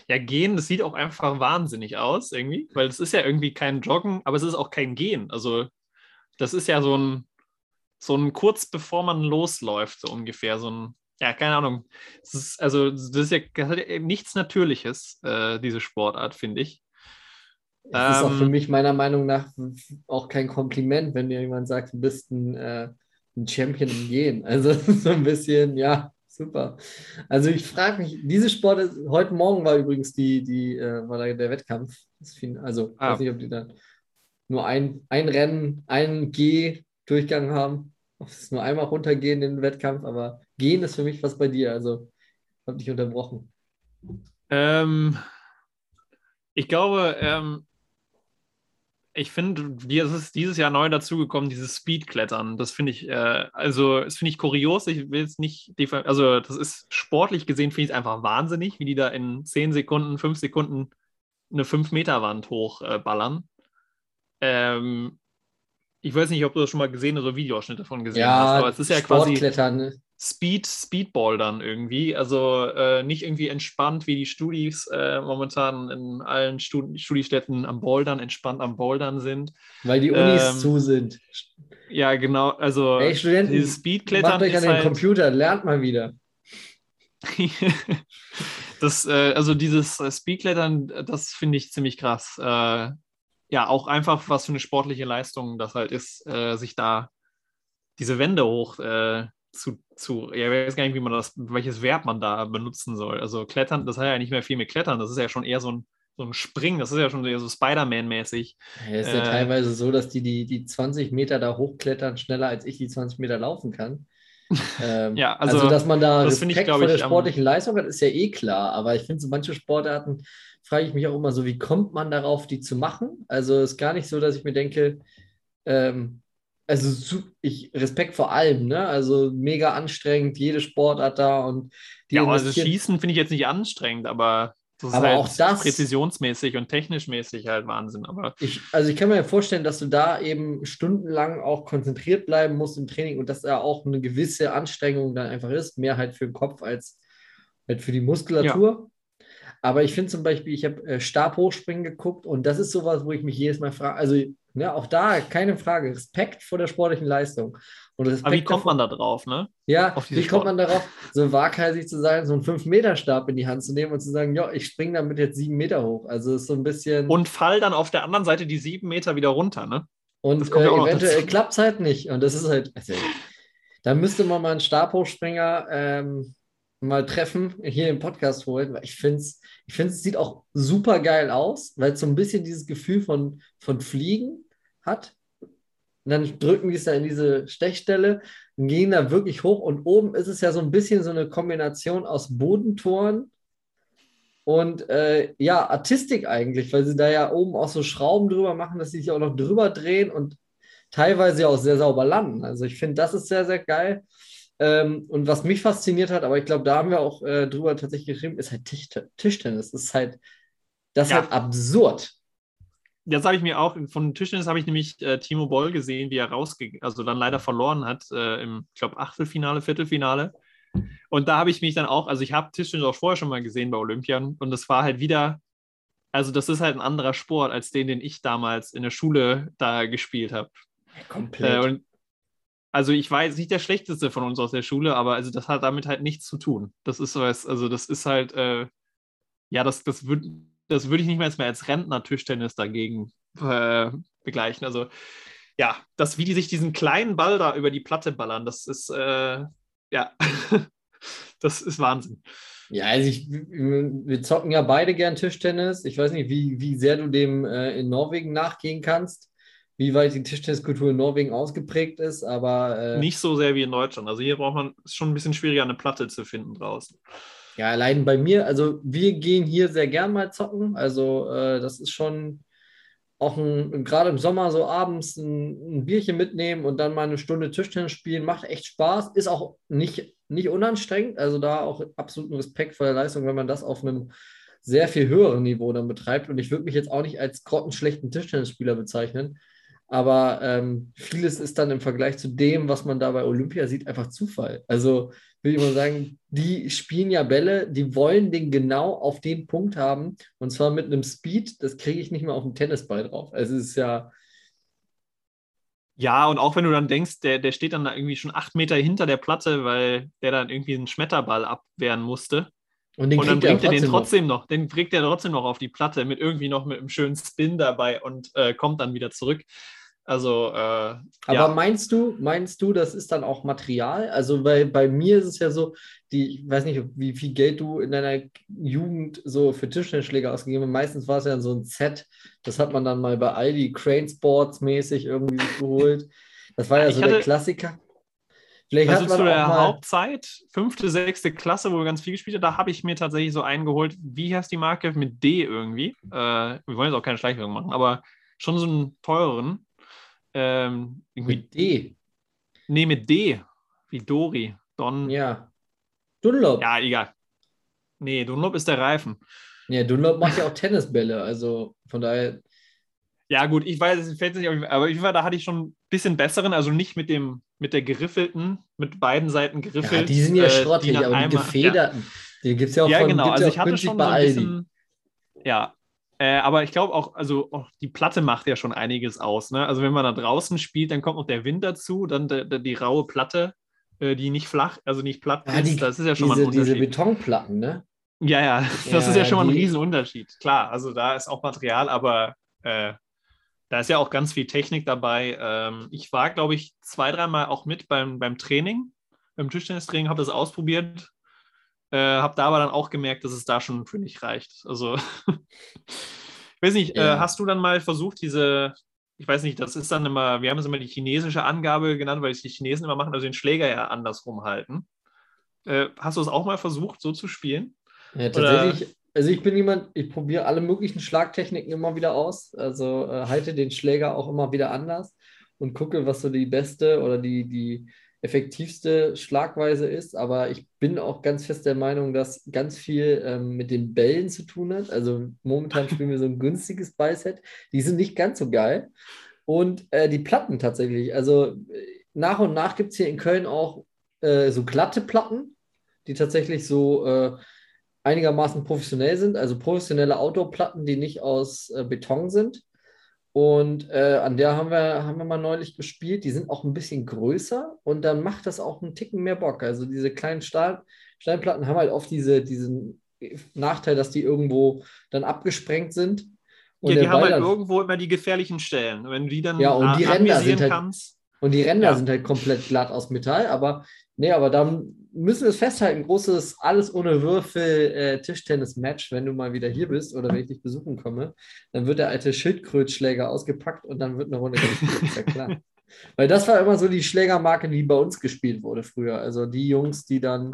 Ja, Gehen, das sieht auch einfach wahnsinnig aus irgendwie, weil es ist ja irgendwie kein Joggen, aber es ist auch kein Gehen. Also das ist ja so ein, so ein kurz bevor man losläuft, so ungefähr, so ein ja, keine Ahnung. Das ist, also, das ist ja, das hat ja nichts Natürliches, äh, diese Sportart, finde ich. Es ist auch für Ähm, mich meiner Meinung nach auch kein Kompliment, wenn dir jemand sagt, du bist ein, äh, ein Champion im Gehen. Also *laughs* so ein bisschen, ja, super. Also ich frage mich, diese Sport, ist, heute Morgen war übrigens die, die, äh, war da der Wettkampf. Das Also ich Ah. weiß nicht, ob die dann nur ein, ein Rennen, einen G-Durchgang haben. Ob es nur einmal runtergehen in den Wettkampf, aber gehen ist für mich was bei dir. Also habe dich unterbrochen. Ähm, ich glaube, ähm, ich finde, es ist dieses Jahr neu dazugekommen, dieses Speedklettern. Das finde ich, äh, also, das finde ich kurios. Ich will jetzt nicht, also, das ist sportlich gesehen, finde ich es einfach wahnsinnig, wie die da in 10 Sekunden, 5 Sekunden eine 5-Meter-Wand hochballern. Ähm, ich weiß nicht, ob du das schon mal gesehen oder Videoausschnitte davon gesehen hast, aber es ist ja quasi. Sportklettern. ne? Speed, Speedball dann irgendwie. Also äh, nicht irgendwie entspannt, wie die Studis äh, momentan in allen Stud Studiestätten am Bouldern, entspannt am Bouldern sind. Weil die Unis Ähm, zu sind. Ja, genau. Also Ey, Studenten, dieses Speedklettern Macht euch an den halt, Computer, lernt mal wieder. *laughs* das, äh, also dieses äh, Speedklettern, das finde ich ziemlich krass. Äh, ja, auch einfach, was für eine sportliche Leistung das halt ist, äh, sich da diese Wände hoch äh, zu, zu, ja, ich weiß gar nicht, wie man das, welches Verb man da benutzen soll. Also Klettern, das hat ja nicht mehr viel mit Klettern, das ist ja schon eher so ein, so ein Springen, das ist ja schon eher so Spider-Man-mäßig. Es ist ja Äh, teilweise so, dass die, die die 20 Meter da hochklettern, schneller als ich die 20 Meter laufen kann. *laughs* Ähm, Ja, also, also, dass man da das finde ich, Respekt glaub vor der ich, sportlichen Leistung hat, ist ja eh klar. Aber ich finde, so manche Sportarten frage ich mich auch immer so, wie kommt man darauf, die zu machen? Also es ist gar nicht so, dass ich mir denke, ähm, also ich Respekt vor allem, ne? Also mega anstrengend, jede Sportart da und die Ja, also Schießen finde ich jetzt nicht anstrengend, aber das ist Aber halt auch das- präzisionsmäßig und technischmäßig halt Wahnsinn. Aber Ich, also ich kann mir ja vorstellen, dass du da eben stundenlang auch konzentriert bleiben musst im Training und dass da auch eine gewisse Anstrengung dann einfach ist, mehr halt für den Kopf als halt für die Muskulatur. Aber ich finde zum Beispiel, ich habe äh, Stabhochspringen geguckt und das ist sowas, wo ich mich jedes Mal frage, also ja, auch da keine Frage, Respekt vor der sportlichen Leistung. Und Respekt Aber wie kommt davor- man da drauf, ne? ja, wie kommt Sport? man darauf, so waghalsig zu sein, so einen 5-Meter-Stab in die Hand zu nehmen und zu sagen, ja, ich springe damit jetzt sieben Meter hoch. Also ist so ein bisschen. Und fall dann auf der anderen Seite die sieben Meter wieder runter, ne? Und kommt äh, ja eventuell klappt es halt nicht. Und das ist halt, also, da müsste man mal einen Stabhochspringer ähm, mal treffen, hier im Podcast holen, weil ich finde es, ich finde es sieht auch super geil aus, weil es so ein bisschen dieses Gefühl von, von Fliegen hat. Und dann drücken die es da in diese Stechstelle und gehen da wirklich hoch. Und oben ist es ja so ein bisschen so eine Kombination aus Bodentoren und äh, ja, Artistik eigentlich, weil sie da ja oben auch so Schrauben drüber machen, dass sie sich auch noch drüber drehen und teilweise auch sehr sauber landen. Also ich finde, das ist sehr, sehr geil. Ähm, und was mich fasziniert hat, aber ich glaube, da haben wir auch äh, drüber tatsächlich geschrieben, ist halt Tisch Tischtennis. Das ist halt, das ist Ja. halt absurd. Das habe ich mir auch, von Tischtennis habe ich nämlich äh, Timo Boll gesehen, wie er rausgegangen, also dann leider verloren hat äh, im, ich glaube, Achtelfinale, Viertelfinale. Und da habe ich mich dann auch, also ich habe Tischtennis auch vorher schon mal gesehen bei Olympian und das war halt wieder, also das ist halt ein anderer Sport als den, den ich damals in der Schule da gespielt habe. Komplett. Äh, und also ich war jetzt nicht der schlechteste von uns aus der Schule, aber also das hat damit halt nichts zu tun. Das ist was, also das ist halt, äh, ja, das, das würde das würd ich nicht mehr als, Rentner-Tischtennis dagegen äh, begleichen. Also ja, das, wie die sich diesen kleinen Ball da über die Platte ballern, das ist, äh, ja, *laughs* das ist Wahnsinn. Ja, also ich, wir zocken ja beide gern Tischtennis. Ich weiß nicht, wie, wie sehr du dem äh, in Norwegen nachgehen kannst, wie weit die Tischtenniskultur in Norwegen ausgeprägt ist, aber äh, Nicht so sehr wie in Deutschland. Also hier braucht man, ist schon ein bisschen schwieriger, eine Platte zu finden draußen. ja, allein bei mir, also wir gehen hier sehr gern mal zocken. Also äh, das ist schon auch ein, gerade im Sommer so abends ein, ein Bierchen mitnehmen und dann mal eine Stunde Tischtennis spielen, macht echt Spaß, ist auch nicht, nicht unanstrengend. Also da auch absoluten Respekt vor der Leistung, wenn man das auf einem sehr viel höheren Niveau dann betreibt. Und ich würde mich jetzt auch nicht als grottenschlechten Tischtennisspieler bezeichnen. Aber ähm, vieles ist dann im Vergleich zu dem, was man da bei Olympia sieht, einfach Zufall. Also will ich mal sagen, die spielen ja Bälle, die wollen den genau auf den Punkt haben. Und zwar mit einem Speed, das kriege ich nicht mehr auf dem Tennisball drauf. Also es ist ja, Ja, und auch wenn du dann denkst, der, der steht dann da irgendwie schon acht Meter hinter der Platte, weil der dann irgendwie einen Schmetterball abwehren musste. Und, den Und dann kriegt bringt er den noch. trotzdem noch, den bringt er trotzdem noch auf die Platte mit irgendwie noch mit einem schönen Spin dabei und äh, kommt dann wieder zurück. Also, äh, Aber ja. meinst du, meinst du, das ist dann auch Material? Also, weil bei mir ist es ja so, die, ich weiß nicht, wie viel Geld du in deiner Jugend so für Tischtennisschläger ausgegeben hast. Meistens war es ja so ein Set. Das hat man dann mal bei Aldi Crane Sports mäßig irgendwie geholt. Das war ja Ich so der hatte- Klassiker. Vielleicht Also zu der Hauptzeit, fünfte, sechste Klasse, wo wir ganz viel gespielt haben, da habe ich mir tatsächlich so einen geholt. Wie heißt die Marke? Mit D irgendwie. Äh, wir wollen jetzt auch keine Schleichwerbung machen, aber schon so einen teureren. Ähm, mit D. nee, mit D. Wie Dori. Don. Ja, Ja. Dunlop. Ja. egal. Nee, Dunlop ist der Reifen. Dunlop macht ja auch Tennisbälle. Also von daher, Ja, gut, ich weiß, es fällt nicht auf, aber ich war, da hatte ich schon ein bisschen besseren, also nicht mit dem, mit der geriffelten, mit beiden Seiten geriffelt. ja, die sind ja äh, schrottig, nach aber die einmal- gefederten, die gibt es ja auch Ja, von, genau. Also ja ich hatte schon bei so ein bisschen, ja. Äh, aber ich glaube auch, also auch die Platte macht ja schon einiges aus. Ne? Also wenn man da draußen spielt, dann kommt noch der Wind dazu, dann der, der, die raue Platte, äh, die nicht flach, also nicht platt Ja, ist. die- das ist ja schon mal diese, ein diese Unterschied. Betonplatten, ne? Ja, ja, das Ja, ist ja schon mal ein die- Riesenunterschied. Klar, also da ist auch Material, aber äh, da ist ja auch ganz viel Technik dabei. Ähm, ich war, glaube ich, zwei, dreimal auch mit beim, beim Training, beim Tischtennistraining, habe das ausprobiert, äh, habe da aber dann auch gemerkt, dass es da schon für nicht reicht. Also, ich *laughs* weiß nicht, Ja. äh, hast du dann mal versucht, diese, ich weiß nicht, das ist dann immer, wir haben es immer die chinesische Angabe genannt, weil es die Chinesen immer machen, also den Schläger ja andersrum halten. Äh, hast du es auch mal versucht, so zu spielen? Ja, tatsächlich. Also ich bin jemand, ich probiere alle möglichen Schlagtechniken immer wieder aus. Also äh, halte den Schläger auch immer wieder anders und gucke, was so die beste oder die, die effektivste Schlagweise ist. Aber ich bin auch ganz fest der Meinung, dass ganz viel ähm, mit den Bällen zu tun hat. Also momentan *laughs* spielen wir so ein günstiges Ballset. Die sind nicht ganz so geil. Und äh, die Platten tatsächlich. Also äh, nach und nach gibt es hier in Köln auch äh, so glatte Platten, die tatsächlich so äh, einigermaßen professionell sind, also professionelle Outdoor-Platten, die nicht aus äh, Beton sind. Und äh, an der haben wir, haben wir mal neulich gespielt. Die sind auch ein bisschen größer und dann macht das auch einen Ticken mehr Bock. Also diese kleinen Stahl, Steinplatten haben halt oft diese, diesen Nachteil, dass die irgendwo dann abgesprengt sind. Und ja, die haben Ball halt dann- irgendwo immer die gefährlichen Stellen. Wenn du die dann Ja, und die Ränder sind halt- kannst. Und die Ränder Ja. sind halt komplett glatt aus Metall, aber nee, aber da müssen wir es festhalten, großes alles ohne Würfel äh, Tischtennis-Match, wenn du mal wieder hier bist oder wenn ich dich besuchen komme, dann wird der alte Schildkrötschläger ausgepackt und dann wird eine Runde gespielt, ist ja klar. *laughs* Weil das war immer so die Schlägermarke, die bei uns gespielt wurde früher. Also die Jungs, die dann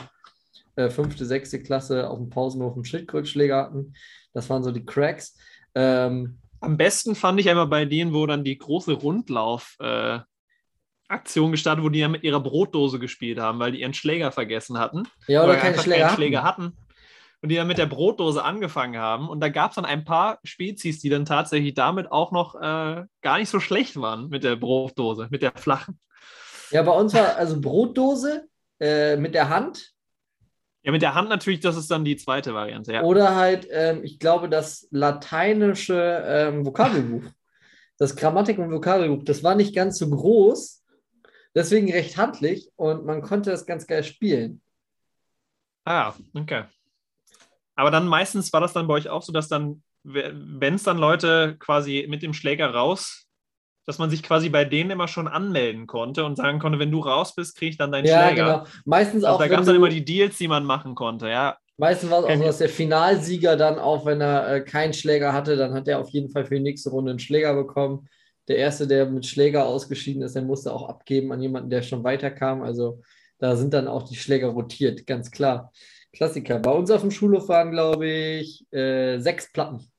äh, fünfte, sechste Klasse auf dem Pausenhof einen Schildkrötschläger hatten, das waren so die Cracks. Ähm, Am besten fand ich einmal bei denen, wo dann die große Rundlauf äh, Aktion gestartet, wo die ja mit ihrer Brotdose gespielt haben, weil die ihren Schläger vergessen hatten. ja, oder, keine einfach Schläger, keinen hatten. Schläger hatten. Und die dann mit der Brotdose angefangen haben. Und da gab es dann ein paar Spezies, die dann tatsächlich damit auch noch äh, gar nicht so schlecht waren mit der Brotdose, mit der flachen. Ja, bei uns war also Brotdose äh, mit der Hand Ja, mit der Hand natürlich, das ist dann die zweite Variante. Ja. Oder halt, ähm, ich glaube, das lateinische ähm, Vokabelbuch, das Grammatik- und Vokabelbuch, das war nicht ganz so groß, deswegen recht handlich und man konnte das ganz geil spielen. Ah, okay. Aber dann meistens war das dann bei euch auch so, dass dann, wenn es dann Leute quasi mit dem Schläger raus, dass man sich quasi bei denen immer schon anmelden konnte und sagen konnte, wenn du raus bist, kriege ich dann deinen Ja, Schläger. genau. Meistens Also auch, da gab es dann immer die Deals, die man machen konnte, ja. meistens war es auch so, *laughs* dass der Finalsieger dann auch, wenn er äh, keinen Schläger hatte, dann hat er auf jeden Fall für die nächste Runde einen Schläger bekommen. Der Erste, der mit Schläger ausgeschieden ist, der musste auch abgeben an jemanden, der schon weiterkam. Also da sind dann auch die Schläger rotiert, ganz klar. Klassiker. Bei uns auf dem Schulhof waren, glaube ich, äh, sechs Platten.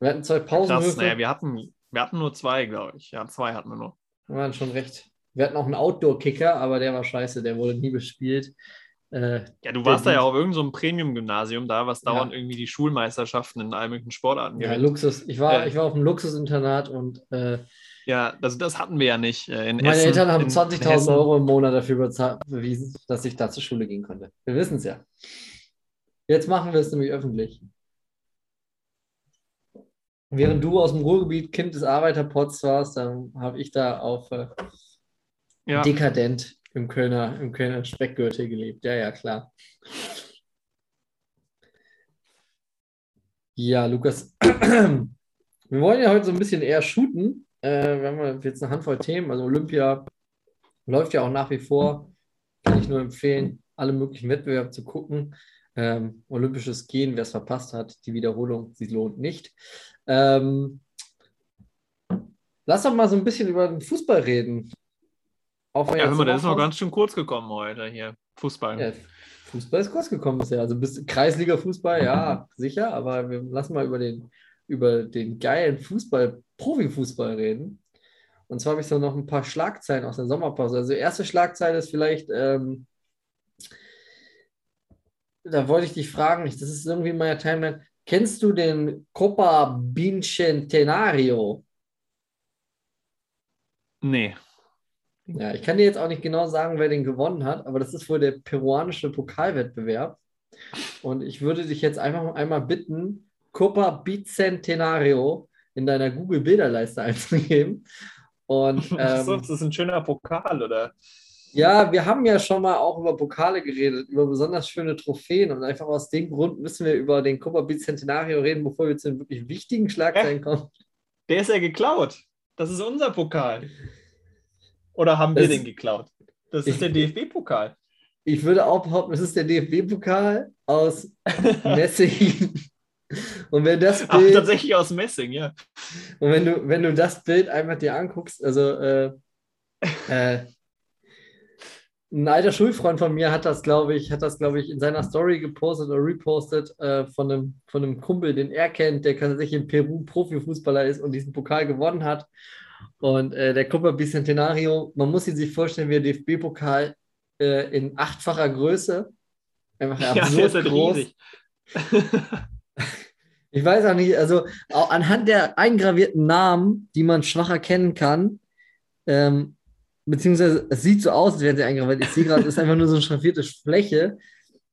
Wir hatten zwei Krass, Pausenhöfe. naja, wir hatten, wir hatten nur zwei, glaube ich. Ja, zwei hatten wir nur. Wir waren schon recht. Wir hatten auch einen Outdoor-Kicker, aber der war scheiße, der wurde nie bespielt. Äh, Ja, du warst da ja auf irgendeinem so einem Premium-Gymnasium da, was Ja. dauernd irgendwie die Schulmeisterschaften in allen möglichen Sportarten ja, gewinnt. Luxus. Ich war, Äh. ich war auf einem Luxusinternat und äh, Ja, also das hatten wir ja nicht. äh, In meine Essen, Eltern haben in 20.000 Hessen. Euro im Monat dafür bezahlt, bewiesen, dass ich da zur Schule gehen konnte. Wir wissen es ja. Jetzt machen wir es nämlich öffentlich. Während du aus dem Ruhrgebiet Kind des Arbeiterpots warst, dann habe ich da auf äh, Ja. dekadent im Kölner, im Kölner Speckgürtel gelebt. Ja, ja, klar. Ja, Lukas, *clears throat* wir wollen ja heute so ein bisschen eher shooten. Äh, wir haben jetzt eine Handvoll Themen. Also Olympia läuft ja auch nach wie vor. Kann ich nur empfehlen, alle möglichen Wettbewerbe zu gucken. Ähm, Olympisches Gehen, wer es verpasst hat, die Wiederholung, sie lohnt nicht. Ähm, lass doch mal so ein bisschen über den Fußball reden. Auch ja, hör mal, der ist noch ganz schön kurz gekommen heute hier. Fußball. Ja, Fußball ist kurz gekommen bisher. Also bis Kreisliga-Fußball, ja, *laughs* sicher, aber wir lassen mal über den, über den geilen Fußball, Profifußball reden. Und zwar habe ich so noch ein paar Schlagzeilen aus der Sommerpause. Also, erste Schlagzeile ist vielleicht, ähm, da wollte ich dich fragen, das ist irgendwie in meiner Timeline. Kennst du den Copa Bicentenario? Nee. Ja, ich kann dir jetzt auch nicht genau sagen, wer den gewonnen hat, aber das ist wohl der peruanische Pokalwettbewerb. Und ich würde dich jetzt einfach einmal bitten, Copa Bicentenario in deiner Google-Bilderleiste *laughs* einzugeben. Und, *laughs* ähm, das ist ein schöner Pokal, oder? Ja, wir haben ja schon mal auch über Pokale geredet, über besonders schöne Trophäen und einfach aus dem Grund müssen wir über den Copa Bicentenario reden, bevor wir zu den wirklich wichtigen Schlagzeilen kommen. Der ist ja geklaut. Das ist unser Pokal. Oder haben wir das, den geklaut? Das ist der DFB-Pokal. Ich würde auch behaupten, es ist der DFB-Pokal aus *laughs* Messing. Und wenn das Bild. Ach, tatsächlich aus Messing, ja. Und wenn du, wenn du das Bild einfach dir anguckst, also äh, äh, ein alter Schulfreund von mir hat das, glaube ich, hat das, glaube ich, in seiner Story gepostet oder repostet äh, von, einem, von einem Kumpel, den er kennt, der tatsächlich in Peru Profifußballer ist und diesen Pokal gewonnen hat. Und äh, der Copa Bicentenario, man muss ihn sich vorstellen wie der DFB-Pokal äh, in achtfacher Größe. Einfach absurd ja, halt groß. *laughs* ich weiß auch nicht, also auch anhand der eingravierten Namen, die man schwach erkennen kann, ähm, beziehungsweise es sieht so aus, als wären sie eingraviert. Ich sehe gerade, es ist einfach nur so eine schraffierte Fläche.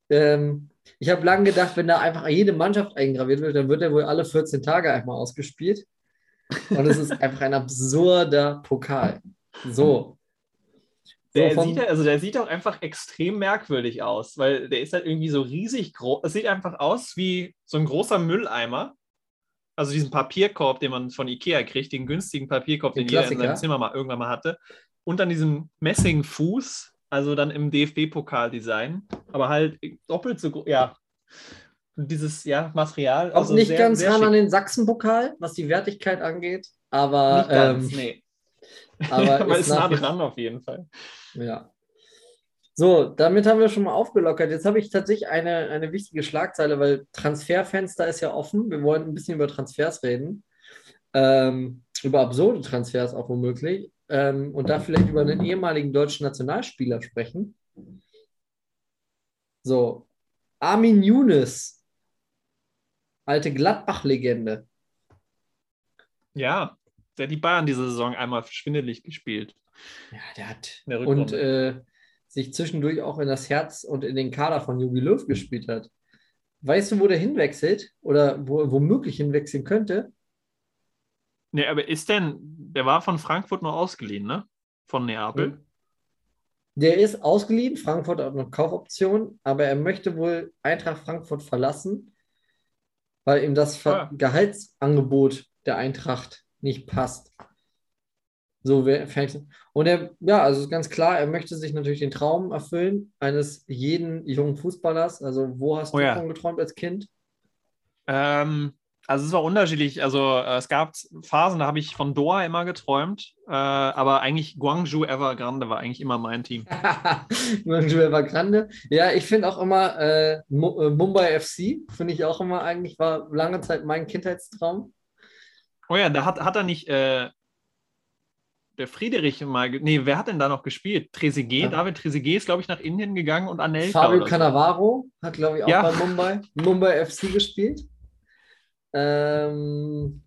Ähm, ich habe lange gedacht, wenn da einfach jede Mannschaft eingraviert wird, dann wird er wohl alle 14 Tage einmal ausgespielt. Und es ist einfach ein absurder Pokal. So. Der, so sieht, also der sieht auch einfach extrem merkwürdig aus, weil der ist halt irgendwie so riesig groß. Es sieht einfach aus wie so ein großer Mülleimer. Also diesen Papierkorb, den man von Ikea kriegt, den günstigen Papierkorb, den, den jeder in seinem Zimmer mal irgendwann mal hatte. Und dann diesen Messingfuß, also dann im DFB-Pokal-Design, aber halt doppelt so groß. Ja, dieses ja, Material. Auch also nicht sehr, ganz sehr ran an den Sachsenpokal, was die Wertigkeit angeht, aber. Nicht ganz, ähm, nee. *laughs* Aber ist, ist nah dran auf jeden Fall. Ja. So, damit haben wir schon mal aufgelockert. Jetzt habe ich tatsächlich eine, eine wichtige Schlagzeile, weil Transferfenster ist ja offen. Wir wollen ein bisschen über Transfers reden. Ähm, über absurde Transfers auch womöglich. Ähm, und da vielleicht über einen ehemaligen deutschen Nationalspieler sprechen. So, Armin Younes alte Gladbach-Legende. Ja, der hat die Bayern diese Saison einmal schwindelig gespielt. Ja, der hat und äh, sich zwischendurch auch in das Herz und in den Kader von Jogi Löw gespielt hat. Weißt du, wo der hinwechselt oder wo, womöglich hinwechseln könnte? Nee, aber ist denn, der war von Frankfurt noch ausgeliehen, ne? Von Neapel. Hm. Der ist ausgeliehen, Frankfurt hat noch Kaufoption, aber er möchte wohl Eintracht Frankfurt verlassen weil ihm das ah. Gehaltsangebot der Eintracht nicht passt. So und er, ja, also ganz klar, er möchte sich natürlich den Traum erfüllen eines jeden jungen Fußballers. Also, wo hast oh, du ja. davon geträumt als Kind? Ähm, also es war unterschiedlich. Also äh, es gab Phasen, da habe ich von Doha immer geträumt, äh, aber eigentlich Guangzhou Evergrande war eigentlich immer mein Team. *laughs* Guangzhou Evergrande. Ja, ich finde auch immer äh, äh Mumbai FC, finde ich auch immer eigentlich, war lange Zeit mein Kindheitstraum. Oh ja, da hat, hat er nicht äh, der Friedrich mal, nee, wer hat denn da noch gespielt? Trezeguet, ja. David Trezeguet ist, glaube ich, nach Indien gegangen und Anelka. Fabio Cannavaro so. hat, glaube ich, auch ja. bei Mumbai, Mumbai FC gespielt. Ähm,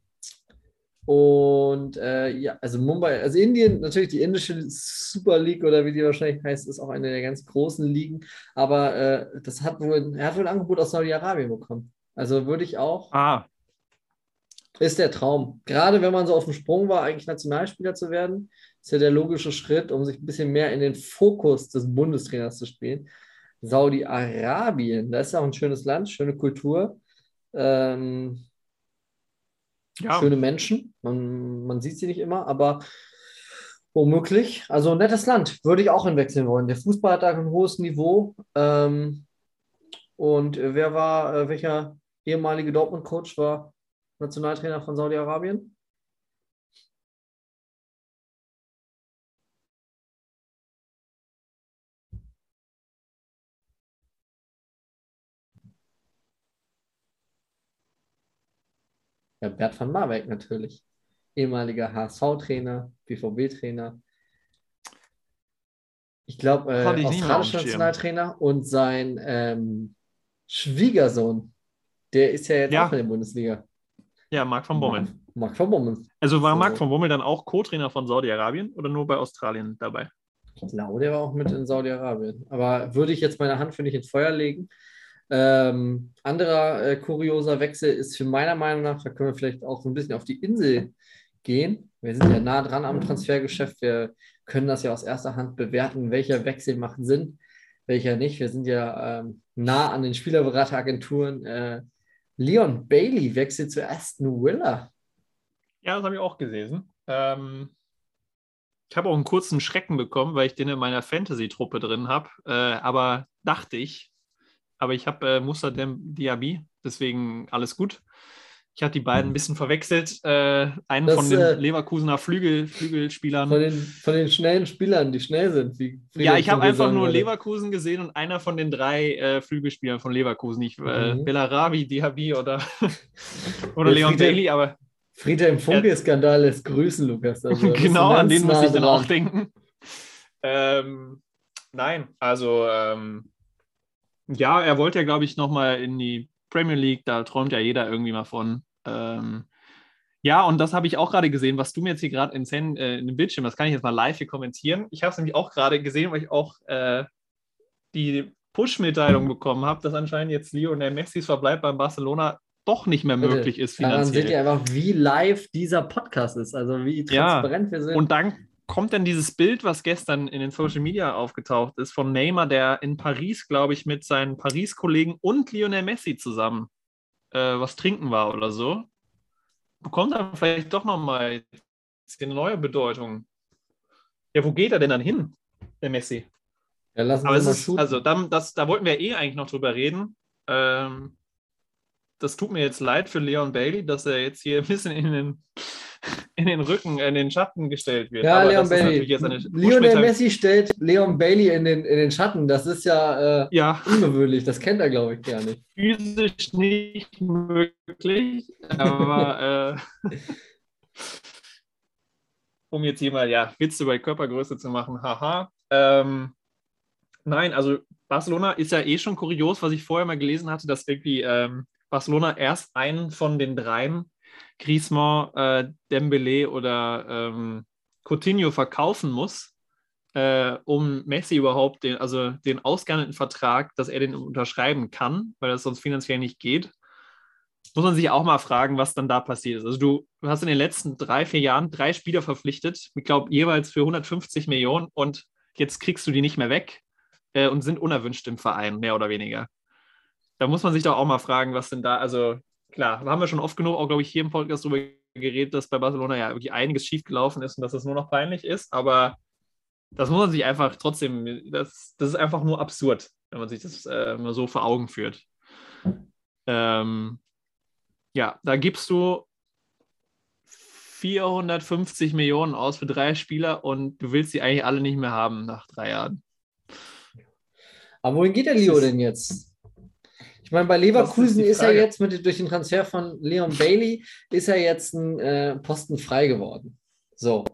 und äh, ja, also Mumbai, also Indien, natürlich die indische Super League oder wie die wahrscheinlich heißt, ist auch eine der ganz großen Ligen. Aber äh, das hat wohl, er hat wohl ein Angebot aus Saudi-Arabien bekommen. Also würde ich auch. Ah. Ist der Traum. Gerade wenn man so auf dem Sprung war, eigentlich Nationalspieler zu werden, ist ja der logische Schritt, um sich ein bisschen mehr in den Fokus des Bundestrainers zu spielen. Saudi-Arabien, das ist ja auch ein schönes Land, schöne Kultur. Ähm, Ja, Schöne Menschen. Man, man sieht sie nicht immer, aber womöglich. Also nettes Land. Würde ich auch hinwechseln wollen. Der Fußball hat da ein hohes Niveau. Ähm, und wer war, äh, welcher ehemalige Dortmund-Coach war Nationaltrainer von Saudi-Arabien? Ja, Bert van Marwijk natürlich. Ehemaliger HSV-Trainer, BVB-Trainer. Ich glaube, äh, australischer. Nationaltrainer und sein ähm, Schwiegersohn, der ist ja jetzt Ja. auch in der Bundesliga. ja, Marc von Bommel. Marc von Bommel. Also war. Marc von Bommel dann auch Co-Trainer von Saudi-Arabien oder nur bei Australien dabei? Ich glaube, der war auch mit in Saudi-Arabien. Aber würde ich jetzt meine Hand für nicht ins Feuer legen. Ähm, anderer äh, kurioser Wechsel ist für meiner Meinung nach, da können wir vielleicht auch so ein bisschen auf die Insel gehen. Wir sind ja nah dran am Transfergeschäft. Wir können das ja aus erster Hand bewerten, welcher Wechsel macht Sinn, welcher nicht. Wir sind ja ähm, nah an den Spielerberateragenturen. Äh, Leon Bailey wechselt zu Aston Villa. Ja, das habe ich auch gelesen. Ähm, ich habe auch einen kurzen Schrecken bekommen, weil ich den in meiner Fantasy-Truppe drin habe. Äh, aber dachte ich, aber ich habe äh, Musa Diaby, deswegen alles gut. Ich hatte die beiden ein bisschen verwechselt. Äh, einen Das, von den äh, Leverkusener Flügel, Flügelspielern. Von den, von den schnellen Spielern, die schnell sind. Ja, ich habe einfach nur. Leverkusen gesehen und einer von den drei äh, Flügelspielern von Leverkusen. Nicht äh, Mhm. Bellarabi, Diaby oder, *laughs* oder Der Leon Bailey, aber Friedhelm Funke-Skandal lässt grüßen, Lukas. Also, *laughs* genau, an den muss nah ich dann auch denken. Ähm, nein, also ähm, ja, er wollte ja, glaube ich, nochmal in die Premier League, da träumt ja jeder irgendwie mal von. Ähm, ja, und das habe ich auch gerade gesehen, was du mir jetzt hier gerade ins Hand- äh, in den Bildschirm, das kann ich jetzt mal live hier kommentieren. Ich habe es nämlich auch gerade gesehen, weil ich auch äh, die Push-Mitteilung *clears throat* bekommen habe, dass anscheinend jetzt Lionel Messis Verbleib beim Barcelona doch nicht mehr Bitte, möglich ist Daran finanziell. seht ihr einfach, wie live dieser Podcast ist. Also wie Ja. transparent wir sind. Und dann kommt dann dieses Bild, was gestern in den Social Media aufgetaucht ist, von Neymar, der in Paris, glaube ich, mit seinen Paris-Kollegen und Lionel Messi zusammen äh, was trinken war oder so. Bekommt dann vielleicht doch nochmal eine neue Bedeutung. Ja, wo geht er denn dann hin, der Messi? ja, lassen Aber es mal ist, shooten. also dann, das, da wollten wir eh eigentlich noch drüber reden. Ähm, das tut mir jetzt leid für Leon Bailey, dass er jetzt hier ein bisschen in den, in den Rücken, in den Schatten gestellt wird. ja, Aber Leon das ist natürlich Bailey. jetzt eine Lionel. Messi stellt Leon Bailey in den, in den Schatten. Das ist ja äh, Ja, ungewöhnlich. Das kennt er, glaube ich, gar nicht. physisch nicht möglich, aber *laughs* äh, um jetzt hier mal ja, Witze über Körpergröße zu machen, haha. Ähm, nein, also Barcelona ist ja eh schon kurios, was ich vorher mal gelesen hatte, dass irgendwie ähm, Barcelona erst einen von den dreien, Griezmann, äh, Dembele oder ähm, Coutinho verkaufen muss, äh, um Messi überhaupt den, also den ausgehandelten Vertrag, dass er den unterschreiben kann, weil das sonst finanziell nicht geht. Muss man sich auch mal fragen, was dann da passiert ist. Also du hast in den letzten drei, vier Jahren drei Spieler verpflichtet, ich glaube jeweils für 150 Millionen und jetzt kriegst du die nicht mehr weg äh, und sind unerwünscht im Verein, mehr oder weniger. Da muss man sich doch auch mal fragen, was denn da, also klar, da haben wir schon oft genug, auch glaube ich, hier im Podcast drüber geredet, dass bei Barcelona ja wirklich einiges schiefgelaufen ist und dass es nur noch peinlich ist, aber das muss man sich einfach trotzdem, das, das ist einfach nur absurd, wenn man sich das äh, mal so vor Augen führt. Ähm, ja, da gibst du 450 Millionen aus für drei Spieler und du willst sie eigentlich alle nicht mehr haben nach drei Jahren. Aber wohin geht der Leo denn jetzt? Ich meine, bei Leverkusen die ist, er jetzt mit, durch den Transfer von Leon Bailey, ist er jetzt ein äh, Posten frei geworden. So.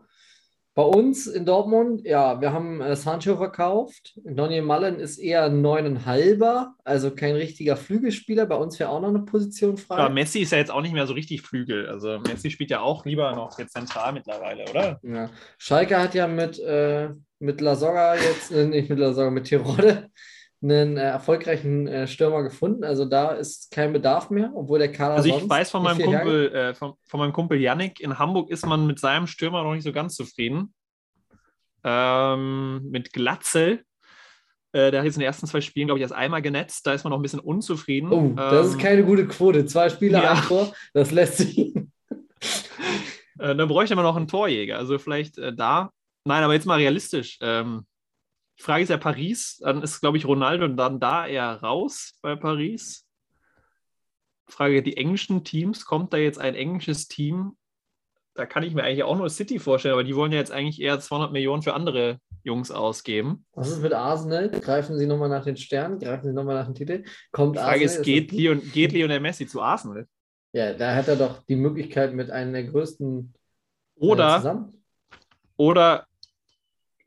Bei uns in Dortmund, ja, wir haben äh, Sancho verkauft. Daniel Mullen ist eher ein neuneinhalber, also kein richtiger Flügelspieler. Bei uns wäre auch noch eine Position frei. Aber Messi ist ja jetzt auch nicht mehr so richtig Flügel. Also Messi spielt ja auch lieber noch jetzt zentral mittlerweile, oder? Ja. Schalke hat ja mit, äh, mit Lasogga jetzt, äh, nicht mit Lasogga, mit Tirode einen äh, erfolgreichen äh, Stürmer gefunden. Also da ist kein Bedarf mehr, obwohl der Kader Also ich weiß von meinem. Kumpel, äh, von, von meinem Kumpel Yannick, in Hamburg ist man mit seinem Stürmer noch nicht so ganz zufrieden. Ähm, mit Glatzel. Äh, der hat jetzt in den ersten zwei Spielen, glaube ich, erst einmal genetzt. Da ist man noch ein bisschen unzufrieden. Oh, das Ähm, ist keine gute Quote. Zwei Spieler, ja. ein Tor, das lässt sich. Äh, dann bräuchte man noch einen Torjäger. Also vielleicht äh, da. Nein, aber jetzt mal realistisch. Ähm, die Frage ist ja Paris. Dann ist, glaube ich, Ronaldo dann da eher raus bei Paris. Frage, die englischen Teams, kommt da jetzt ein englisches Team? Da kann ich mir eigentlich auch nur City vorstellen, aber die wollen ja jetzt eigentlich eher 200 Millionen für andere Jungs ausgeben. Was ist mit Arsenal? Greifen Sie nochmal nach den Sternen? Greifen Sie nochmal nach dem Titel? Kommt Die Frage Arsenal? ist, geht, Leon, geht Lionel Messi zu Arsenal? Ja, da hat er doch die Möglichkeit mit einem der größten äh, Oder, zusammen. oder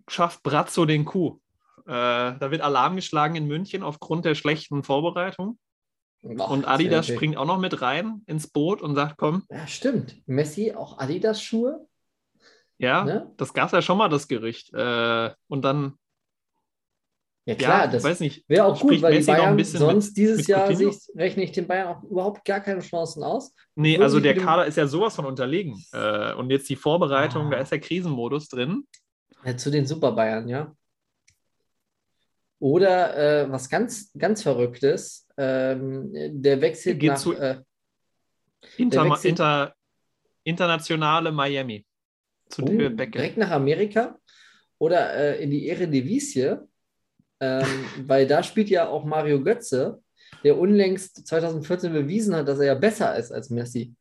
schafft Brazzo den Coup? Äh, da wird Alarm geschlagen in München aufgrund der schlechten Vorbereitung. Och, Und Adidas springt auch noch mit rein ins Boot und sagt, komm, Ja, stimmt. Messi auch Adidas-Schuhe? ja, Ne? das gab es ja schon mal, das Gerücht. Äh, und dann, Ja, klar, ja, das weiß nicht, wäre auch gut, weil die Messi ein Bayern sonst mit- dieses mit Jahr sich, rechne ich den Bayern auch überhaupt gar keine Chancen aus. Nee, also der Kader ist ja sowas von unterlegen. Äh, und jetzt die Vorbereitung, Ah. da ist der Krisenmodus drin. Ja, zu den Super Bayern, ja. Oder äh, was ganz, ganz Verrücktes, ähm, der wechselt Geht nach. zu- Äh, Inter, wechselt- inter, internationale Miami. Zu oh, direkt nach Amerika oder äh, in die Eredivisie, ähm, weil da spielt ja auch Mario Götze, der unlängst 2014 bewiesen hat, dass er ja besser ist als Messi.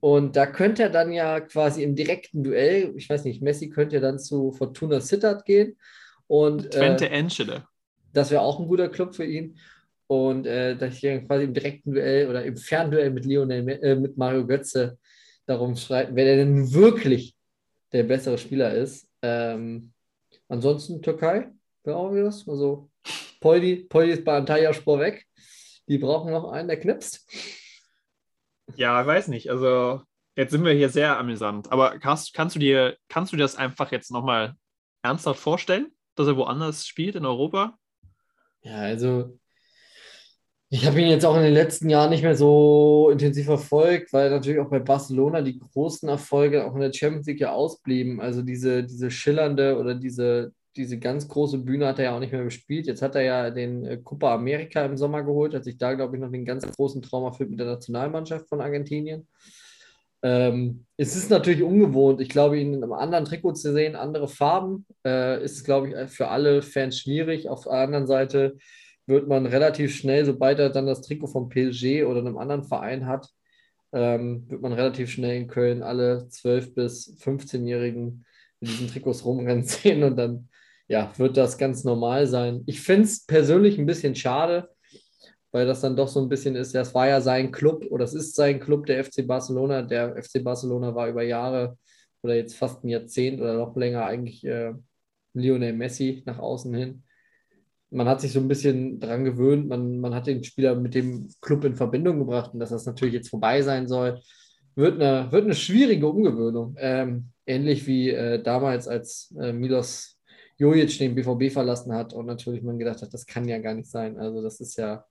Und da könnte er dann ja quasi im direkten Duell, ich weiß nicht, Messi könnte ja dann zu Fortuna Sittard gehen. Und, Twente äh, Enschede. Das wäre auch ein guter Club für ihn. Und äh, dass ich quasi im direkten Duell oder im Fernduell mit Lionel, äh, mit Mario Götze darum streiten, wer denn wirklich der bessere Spieler ist. Ähm, ansonsten Türkei, wäre auch was. Also Poldi, Poldi ist bei Antalya Spor weg. Die brauchen noch einen, der knipst. Ja, weiß nicht. Also, jetzt sind wir hier sehr amüsant. Aber kannst, kannst, du, dir, kannst du dir das einfach jetzt nochmal ernsthaft vorstellen, dass er woanders spielt in Europa? Ja, also ich habe ihn jetzt auch in den letzten Jahren nicht mehr so intensiv verfolgt, weil natürlich auch bei Barcelona die großen Erfolge auch in der Champions League ja ausblieben. Also diese, diese schillernde oder diese, diese ganz große Bühne hat er ja auch nicht mehr bespielt. Jetzt hat er ja den äh, Copa America im Sommer geholt, hat sich da, glaube ich, noch den ganz großen Traum erfüllt mit der Nationalmannschaft von Argentinien. Ähm, es ist natürlich ungewohnt. Ich glaube, ihn in einem anderen Trikot zu sehen, andere Farben, äh, ist, glaube ich, für alle Fans schwierig. Auf der anderen Seite wird man relativ schnell, sobald er dann das Trikot vom PSG oder einem anderen Verein hat, ähm, wird man relativ schnell in Köln alle 12- bis 15-Jährigen mit diesen Trikots rumrennen *laughs* sehen und dann ja, wird das ganz normal sein. Ich finde es persönlich ein bisschen schade, weil das dann doch so ein bisschen ist, das war ja sein Club oder es ist sein Club, der FC Barcelona. Der FC Barcelona war über Jahre oder jetzt fast ein Jahrzehnt oder noch länger eigentlich äh, Lionel Messi nach außen hin. Man hat sich so ein bisschen dran gewöhnt, man, man hat den Spieler mit dem Club in Verbindung gebracht und dass das natürlich jetzt vorbei sein soll, wird eine, wird eine schwierige Umgewöhnung. Ähm, ähnlich wie äh, damals, als äh, Milos Jojic den BVB verlassen hat und natürlich man gedacht hat, das kann ja gar nicht sein. Also das ist ja.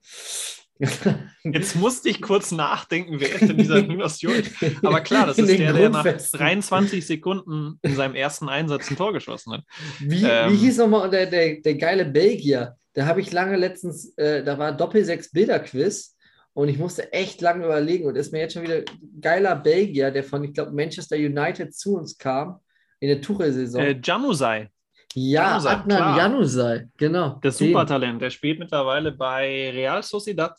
*laughs* Jetzt musste ich kurz nachdenken, wer ist denn dieser *laughs* Milos Jovic? Aber klar, das ist der, der nach Grundfesten. 23 Sekunden in seinem ersten Einsatz ein Tor geschossen hat. Wie, Ähm. wie hieß nochmal der, der, der geile Belgier? Da habe ich lange letztens, äh, da war Doppel-6-Bilder-Quiz und ich musste echt lange überlegen und ist mir jetzt schon wieder geiler Belgier, der von, ich glaube, Manchester United zu uns kam in der Tuchel-Saison. Äh, Januzaj, ja, Januzaj, Adnan klar. Januzaj, genau. das. Supertalent, der spielt mittlerweile bei Real Sociedad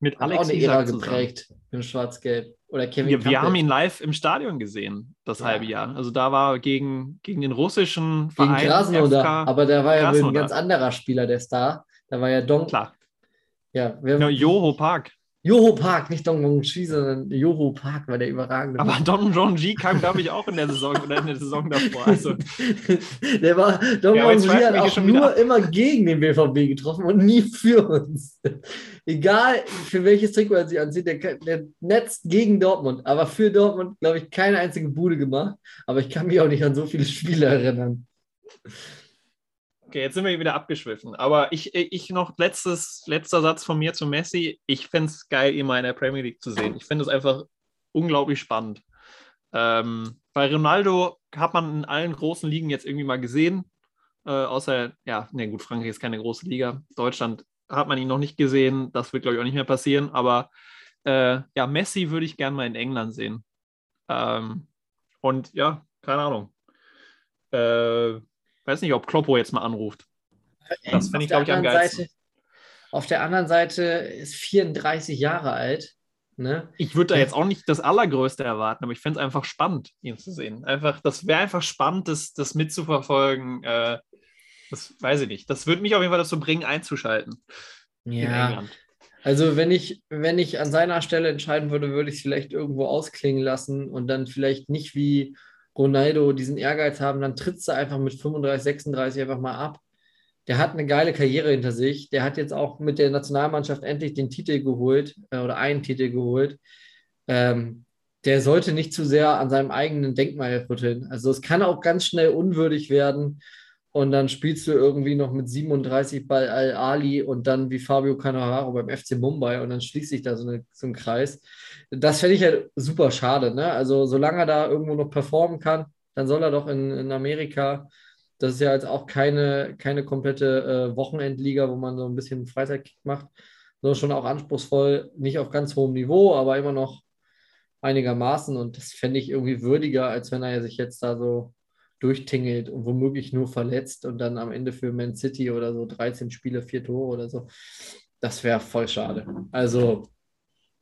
mit Hat auch Alex eine Ära zusammen. geprägt in Schwarz-Gelb. Oder Kevin Wir, wir haben ihn live im Stadion gesehen, das Ja. halbe Jahr. Also da war gegen, gegen den russischen gegen Verein Krasnodar, FK, aber der war ja ein Krasnodar. ganz anderer Spieler, der Star. Da war ja Don. klar. Ja, wer, Ja, Joho Park. Joho Park, nicht Dong Wong Chi, sondern Joho Park war der überragende. Aber Don John G kam, glaube ich, auch in der Saison oder in der Saison davor. Also *laughs* der war, Dong Ja, Chi hat auch nur immer gegen den BVB getroffen und nie für uns. Egal, für welches Trikot er sich anzieht, der, der netzt gegen Dortmund, aber für Dortmund, glaube ich, keine einzige Bude gemacht. Aber ich kann mich auch nicht an so viele Spiele erinnern. Okay, jetzt sind wir wieder abgeschwiffen. Aber ich, ich noch letztes, letzter Satz von mir zu Messi. Ich fände es geil, ihn mal in der Premier League zu sehen. Ich finde es einfach unglaublich spannend. Ähm, bei Ronaldo hat man in allen großen Ligen jetzt irgendwie mal gesehen. Äh, außer, ja, ne gut, Frankreich ist keine große Liga. Deutschland hat man ihn noch nicht gesehen. Das wird, glaube ich, auch nicht mehr passieren. Aber äh, ja, Messi würde ich gerne mal in England sehen. Ähm, und ja, keine Ahnung. Äh, weiß nicht, ob Kloppo jetzt mal anruft. Das fände ich, glaube ich, am geilsten. Seite, auf der anderen Seite ist 34 Jahre alt. Ne? Ich würde da jetzt auch nicht das Allergrößte erwarten, aber ich fände es einfach spannend, ihn zu sehen. Einfach, das wäre einfach spannend, das, das mitzuverfolgen. Äh, das weiß ich nicht. Das würde mich auf jeden Fall dazu bringen, einzuschalten. Ja. Also wenn ich, wenn ich an seiner Stelle entscheiden würde, würde ich es vielleicht irgendwo ausklingen lassen und dann vielleicht nicht wie Ronaldo diesen Ehrgeiz haben, dann trittst du einfach mit 35, 36 einfach mal ab. Der hat eine geile Karriere hinter sich. Der hat jetzt auch mit der Nationalmannschaft endlich den Titel geholt äh, oder einen Titel geholt. Ähm, der sollte nicht zu sehr an seinem eigenen Denkmal rütteln. Also es kann auch ganz schnell unwürdig werden und dann spielst du irgendwie noch mit 37 bei Al-Ali und dann wie Fabio Cannavaro beim FC Mumbai und dann schließt sich da so, eine, so ein Kreis. Das fände ich halt super schade. Ne? Also solange er da irgendwo noch performen kann, dann soll er doch in, in Amerika, das ist ja jetzt auch keine, keine komplette äh, Wochenendliga, wo man so ein bisschen Freizeitkick macht, sondern schon auch anspruchsvoll, nicht auf ganz hohem Niveau, aber immer noch einigermaßen und das fände ich irgendwie würdiger, als wenn er sich jetzt da so durchtingelt und womöglich nur verletzt und dann am Ende für Man City oder so 13 Spiele, vier Tore oder so. Das wäre voll schade. Also.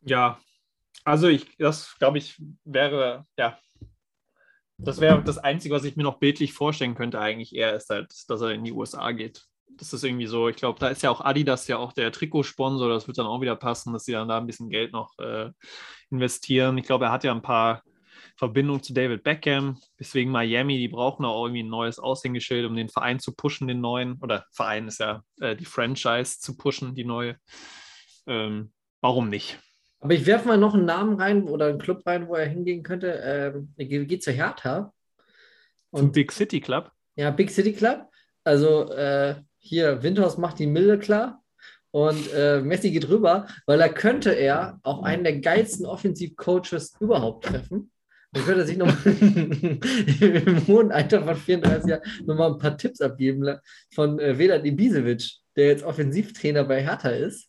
Ja, also ich, das glaube ich, wäre, ja, das wäre das Einzige, was ich mir noch bildlich vorstellen könnte, eigentlich eher, ist halt, dass er in die USA geht. Das ist irgendwie so, ich glaube, da ist ja auch Adidas ja auch der Trikotsponsor, das wird dann auch wieder passen, dass sie dann da ein bisschen Geld noch äh, investieren. Ich glaube, er hat ja ein paar Verbindung zu David Beckham. Deswegen Miami, die brauchen auch irgendwie ein neues Aushängeschild, um den Verein zu pushen, den neuen. Oder Verein ist ja äh, die Franchise zu pushen, die neue. Ähm, warum nicht? Aber ich werfe mal noch einen Namen rein oder einen Club rein, wo er hingehen könnte. Ähm, er geht zur Hertha. Und, Zum Big City Club? Ja, Big City Club. Also äh, hier, Windhaus macht die Milde klar. Und äh, Messi geht rüber, weil da könnte er auch einen der geilsten Offensivcoaches überhaupt treffen. Dann könnte er sich noch *laughs* im hohen Alter von 34 Jahren nochmal ein paar Tipps abgeben von äh, Vedat Ibisevic, der jetzt Offensivtrainer bei Hertha ist.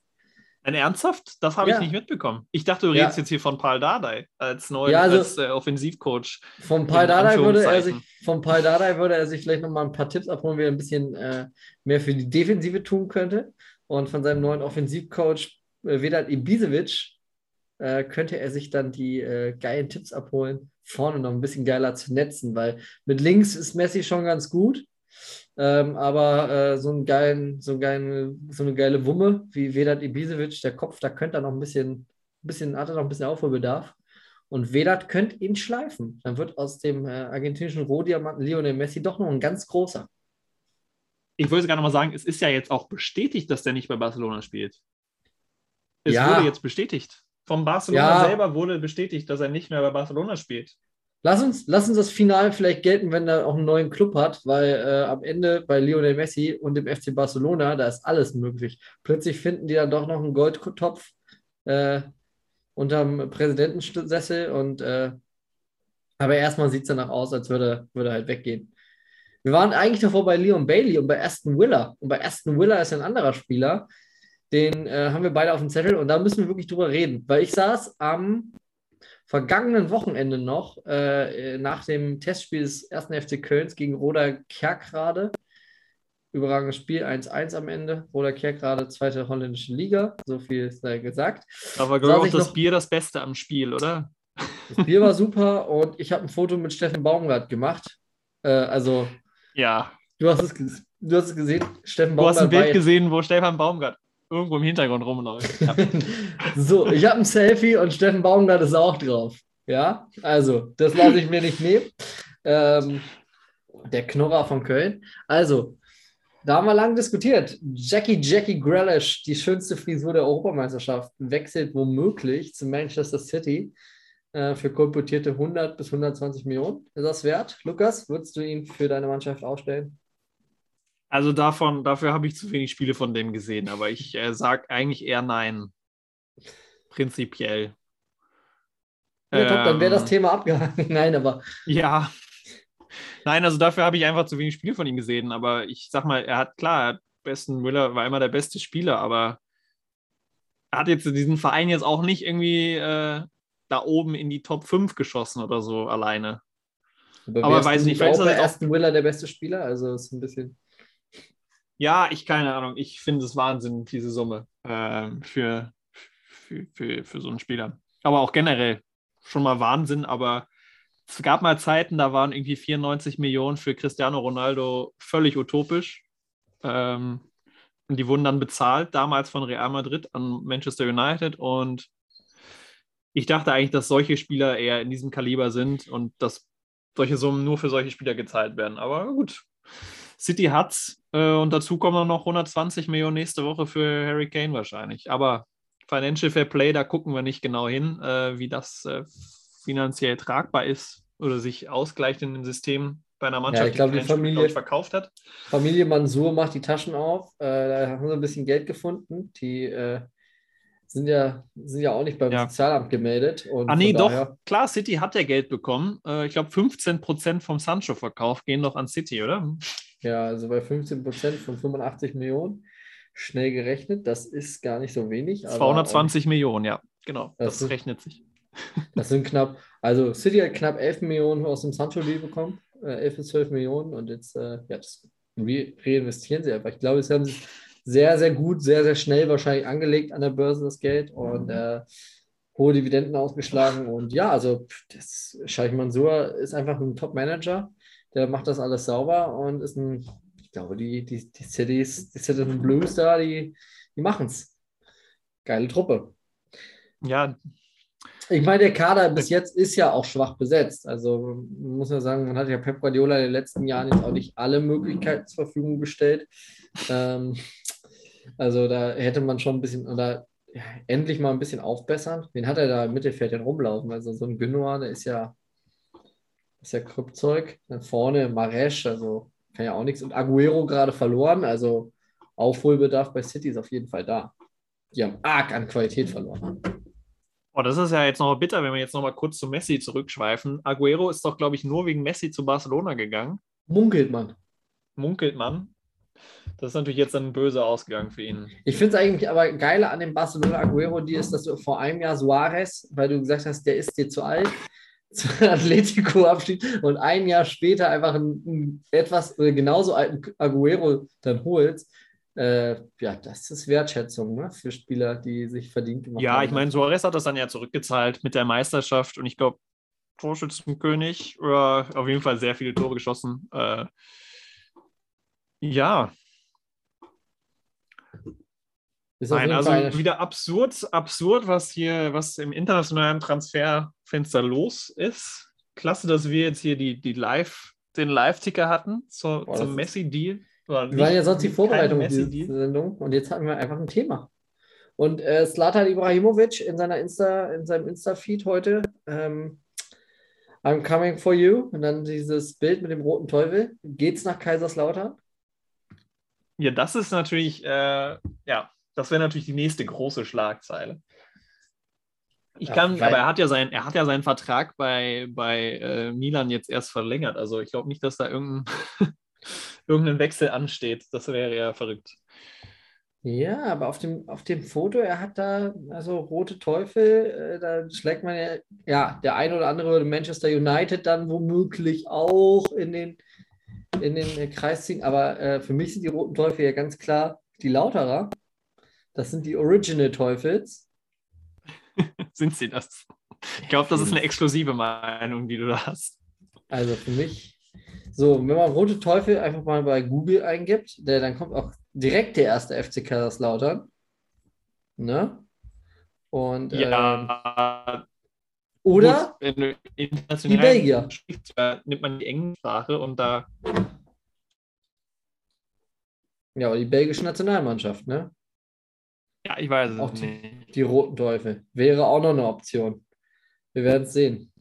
Ein ernsthaft? Das habe ja. ich nicht mitbekommen. Ich dachte, du redest ja. jetzt hier von Paul Dardai als neuen ja, also als, äh, Offensivcoach. Von Paul Dardai würde er sich, von Paul Dardai würde er sich vielleicht nochmal ein paar Tipps abholen, wie er ein bisschen äh, mehr für die Defensive tun könnte. Und von seinem neuen Offensivcoach äh, Vedat Ibisevic äh, könnte er sich dann die äh, geilen Tipps abholen, vorne noch ein bisschen geiler zu netzen, weil mit links ist Messi schon ganz gut. Ähm, aber äh, so, einen geilen, so, einen geilen, so eine geile Wumme wie Vedat Ibisevic, der Kopf, da könnte er noch ein bisschen, bisschen, hat er noch ein bisschen Aufholbedarf. Und Vedat könnte ihn schleifen. Dann wird aus dem äh, argentinischen Rohdiamanten Lionel Messi doch noch ein ganz großer. Ich wollte sogar noch mal sagen, es ist ja jetzt auch bestätigt, dass der nicht bei Barcelona spielt. Es Ja. wurde jetzt bestätigt. Vom Barcelona Ja. selber wurde bestätigt, dass er nicht mehr bei Barcelona spielt. Lass uns, lass uns das Final vielleicht gelten, wenn er auch einen neuen Club hat, weil äh, am Ende bei Lionel Messi und dem FC Barcelona, da ist alles möglich. Plötzlich finden die dann doch noch einen Goldtopf äh, unterm Präsidentensessel und äh, aber erstmal sieht es danach aus, als würde, würde er halt weggehen. Wir waren eigentlich davor bei Leon Bailey und bei Aston Villa. Und bei Aston Villa ist ein anderer Spieler, den äh, haben wir beide auf dem Zettel und da müssen wir wirklich drüber reden, weil ich saß am vergangenen Wochenende noch äh, nach dem Testspiel des 1. FC Kölns gegen Roda Kerkrade. Überragendes Spiel, 1-1 am Ende. Roda Kerkrade, zweite holländische Liga. So viel sei gesagt. Aber glaube ich ich das noch- Bier das Beste am Spiel, oder? Das Bier war super und ich habe ein Foto mit Steffen Baumgart gemacht. Äh, also, Ja. du hast, es, du hast es gesehen. Steffen Du hast ein Baumgart Bild gesehen, wo Stefan Baumgart irgendwo im Hintergrund rumläuft. *laughs* So, ich habe ein Selfie und Steffen Baumgart ist auch drauf. Ja, also, das lasse ich mir nicht nehmen. Ähm, der Knorrer von Köln. Also, da haben wir lang diskutiert. Jackie Jackie Grealish, die schönste Frisur der Europameisterschaft, wechselt womöglich zu Manchester City äh, für kolportierte 100 bis 120 Millionen. Ist das wert? Lukas, würdest du ihn für deine Mannschaft aufstellen? Also davon, dafür habe ich zu wenig Spiele von dem gesehen, aber ich äh, sage eigentlich eher nein. Prinzipiell. Ja, top, dann wäre das Ähm, Thema abgehakt. *laughs* Nein, aber Ja. Nein, also dafür habe ich einfach zu wenig Spiele von ihm gesehen. Aber ich sag mal, er hat klar, er hat besten Müller war immer der beste Spieler, aber er hat jetzt diesen Verein jetzt auch nicht irgendwie äh, da oben in die Top 5 geschossen oder so alleine. Aber weiß nicht, vielleicht ist auch- Aston Willer der beste Spieler, also ist ein bisschen. Ja, ich keine Ahnung. Ich finde es Wahnsinn, diese Summe ähm, für, für, für, für so einen Spieler. Aber auch generell schon mal Wahnsinn. Aber es gab mal Zeiten, da waren irgendwie 94 Millionen für Cristiano Ronaldo völlig utopisch. Ähm, und die wurden dann bezahlt, damals von Real Madrid an Manchester United. Und ich dachte eigentlich, dass solche Spieler eher in diesem Kaliber sind und dass solche Summen nur für solche Spieler gezahlt werden. Aber gut, City hat's äh, und dazu kommen dann noch 120 Millionen nächste Woche für Harry Kane wahrscheinlich. Aber Financial Fair Play, da gucken wir nicht genau hin, äh, wie das äh, finanziell tragbar ist oder sich ausgleicht in dem System bei einer Mannschaft, ich glaub, die Spieler, Familie- glaub ich, verkauft hat. Familie Mansur macht die Taschen auf. Äh, da haben sie ein bisschen Geld gefunden. Die äh, sind, ja, sind ja auch nicht beim Ja. Sozialamt gemeldet. Ah, nee, doch. Klar, City hat ja Geld bekommen. Äh, ich glaube, 15% vom Sancho-Verkauf gehen doch an City, oder? Ja, also bei 15 Prozent von 85 Millionen. Schnell gerechnet, das ist gar nicht so wenig. aber 220 Millionen, ja. Genau, Das das, ist- rechnet sich. *laughs* Das sind knapp, also City hat knapp 11 Millionen aus dem Sancho-Deal bekommen. Äh, 11 bis 12 Millionen und jetzt äh, ja, das re reinvestieren sie einfach. Ich glaube, sie haben sich sehr, sehr gut, sehr, sehr schnell wahrscheinlich angelegt an der Börse das Geld und äh, hohe Dividenden ausgeschlagen. Und ja, also das Scheich Mansour ist einfach ein Top-Manager. Der macht das alles sauber und ist ein, ich glaube, die, die, die Cities, die Citizen Blues da, die, die machen es. Geile Truppe. Ja, Ich meine, der Kader bis jetzt ist ja auch schwach besetzt. Also man muss ja sagen, man hat ja Pep Guardiola in den letzten Jahren jetzt auch nicht alle Möglichkeiten zur Verfügung gestellt. Ähm, also da hätte man schon ein bisschen oder ja, endlich mal ein bisschen aufbessern. Wen hat er da im Mittelfeld denn rumlaufen? Also so ein Gündogan, der ist ja, ist ja Kryptzeug. Dann vorne Maresch, also kann ja auch nichts. Und Aguero gerade verloren, also Aufholbedarf bei City ist auf jeden Fall da. Die haben arg an Qualität verloren. Oh, das ist ja jetzt noch bitter, wenn wir jetzt noch mal kurz zu Messi zurückschweifen. Aguero ist doch, glaube ich, nur wegen Messi zu Barcelona gegangen. Munkelt man. Munkelt man. Das ist natürlich jetzt dann böse ausgegangen für ihn. Ich finde es eigentlich aber geiler an dem Barcelona Aguero Deal ist, dass du vor einem Jahr Suarez, weil du gesagt hast, der ist dir zu alt, Atletico abschied und ein Jahr später einfach einen, einen etwas oder genauso alten Aguero dann holst. Äh, ja, das ist Wertschätzung ne, für Spieler, die sich verdient gemacht Ja, haben. ich meine, Suarez hat das dann ja zurückgezahlt mit der Meisterschaft und ich glaube, Torschützenkönig oder auf jeden Fall sehr viele Tore geschossen. Äh, ja, ist Nein, also Fall wieder absurd, absurd, was hier, was im internationalen Transferfenster los ist. Klasse, dass wir jetzt hier die, die Live, den Live-Ticker hatten zur, Boah, zum Messi-Deal. Wir waren ja sonst die Vorbereitung auf diese Messi-Deal. Sendung und jetzt hatten wir einfach ein Thema. Und äh, Zlatan Ibrahimovic in, seiner Insta, in seinem Insta-Feed heute, ähm, I'm coming for you. Und dann dieses Bild mit dem roten Teufel. Geht's nach Kaiserslautern? Ja, das ist natürlich, äh, ja, das wäre natürlich die nächste große Schlagzeile. Ich Ja, kann, weil- aber er hat ja, sein, er hat ja seinen Vertrag bei, bei äh, Milan jetzt erst verlängert. Also ich glaube nicht, dass da irgendein, *laughs* irgendein Wechsel ansteht. Das wäre ja verrückt. Ja, aber auf dem, auf dem Foto, er hat da, also rote Teufel, äh, da schlägt man ja, ja, der ein oder andere würde Manchester United dann womöglich auch in den, in den äh, Kreis ziehen. Aber äh, für mich sind die roten Teufel ja ganz klar die Lauterer. Das sind die Original Teufels. *laughs* Sind sie das? Ich glaube, das ist eine exklusive Meinung, die du da hast. Also für mich, so, wenn man rote Teufel einfach mal bei Google eingibt, der, dann kommt auch direkt der erste FC Kaiserslautern. Ne? Und ähm, Ja, oder gut, Die Belgier. sprichst, äh, nimmt man die Englischsprache und da, ja, aber die belgische Nationalmannschaft, ne? Ja, ich weiß Auch es die- nicht. Die roten Teufel. Wäre auch noch eine Option. Wir werden es sehen.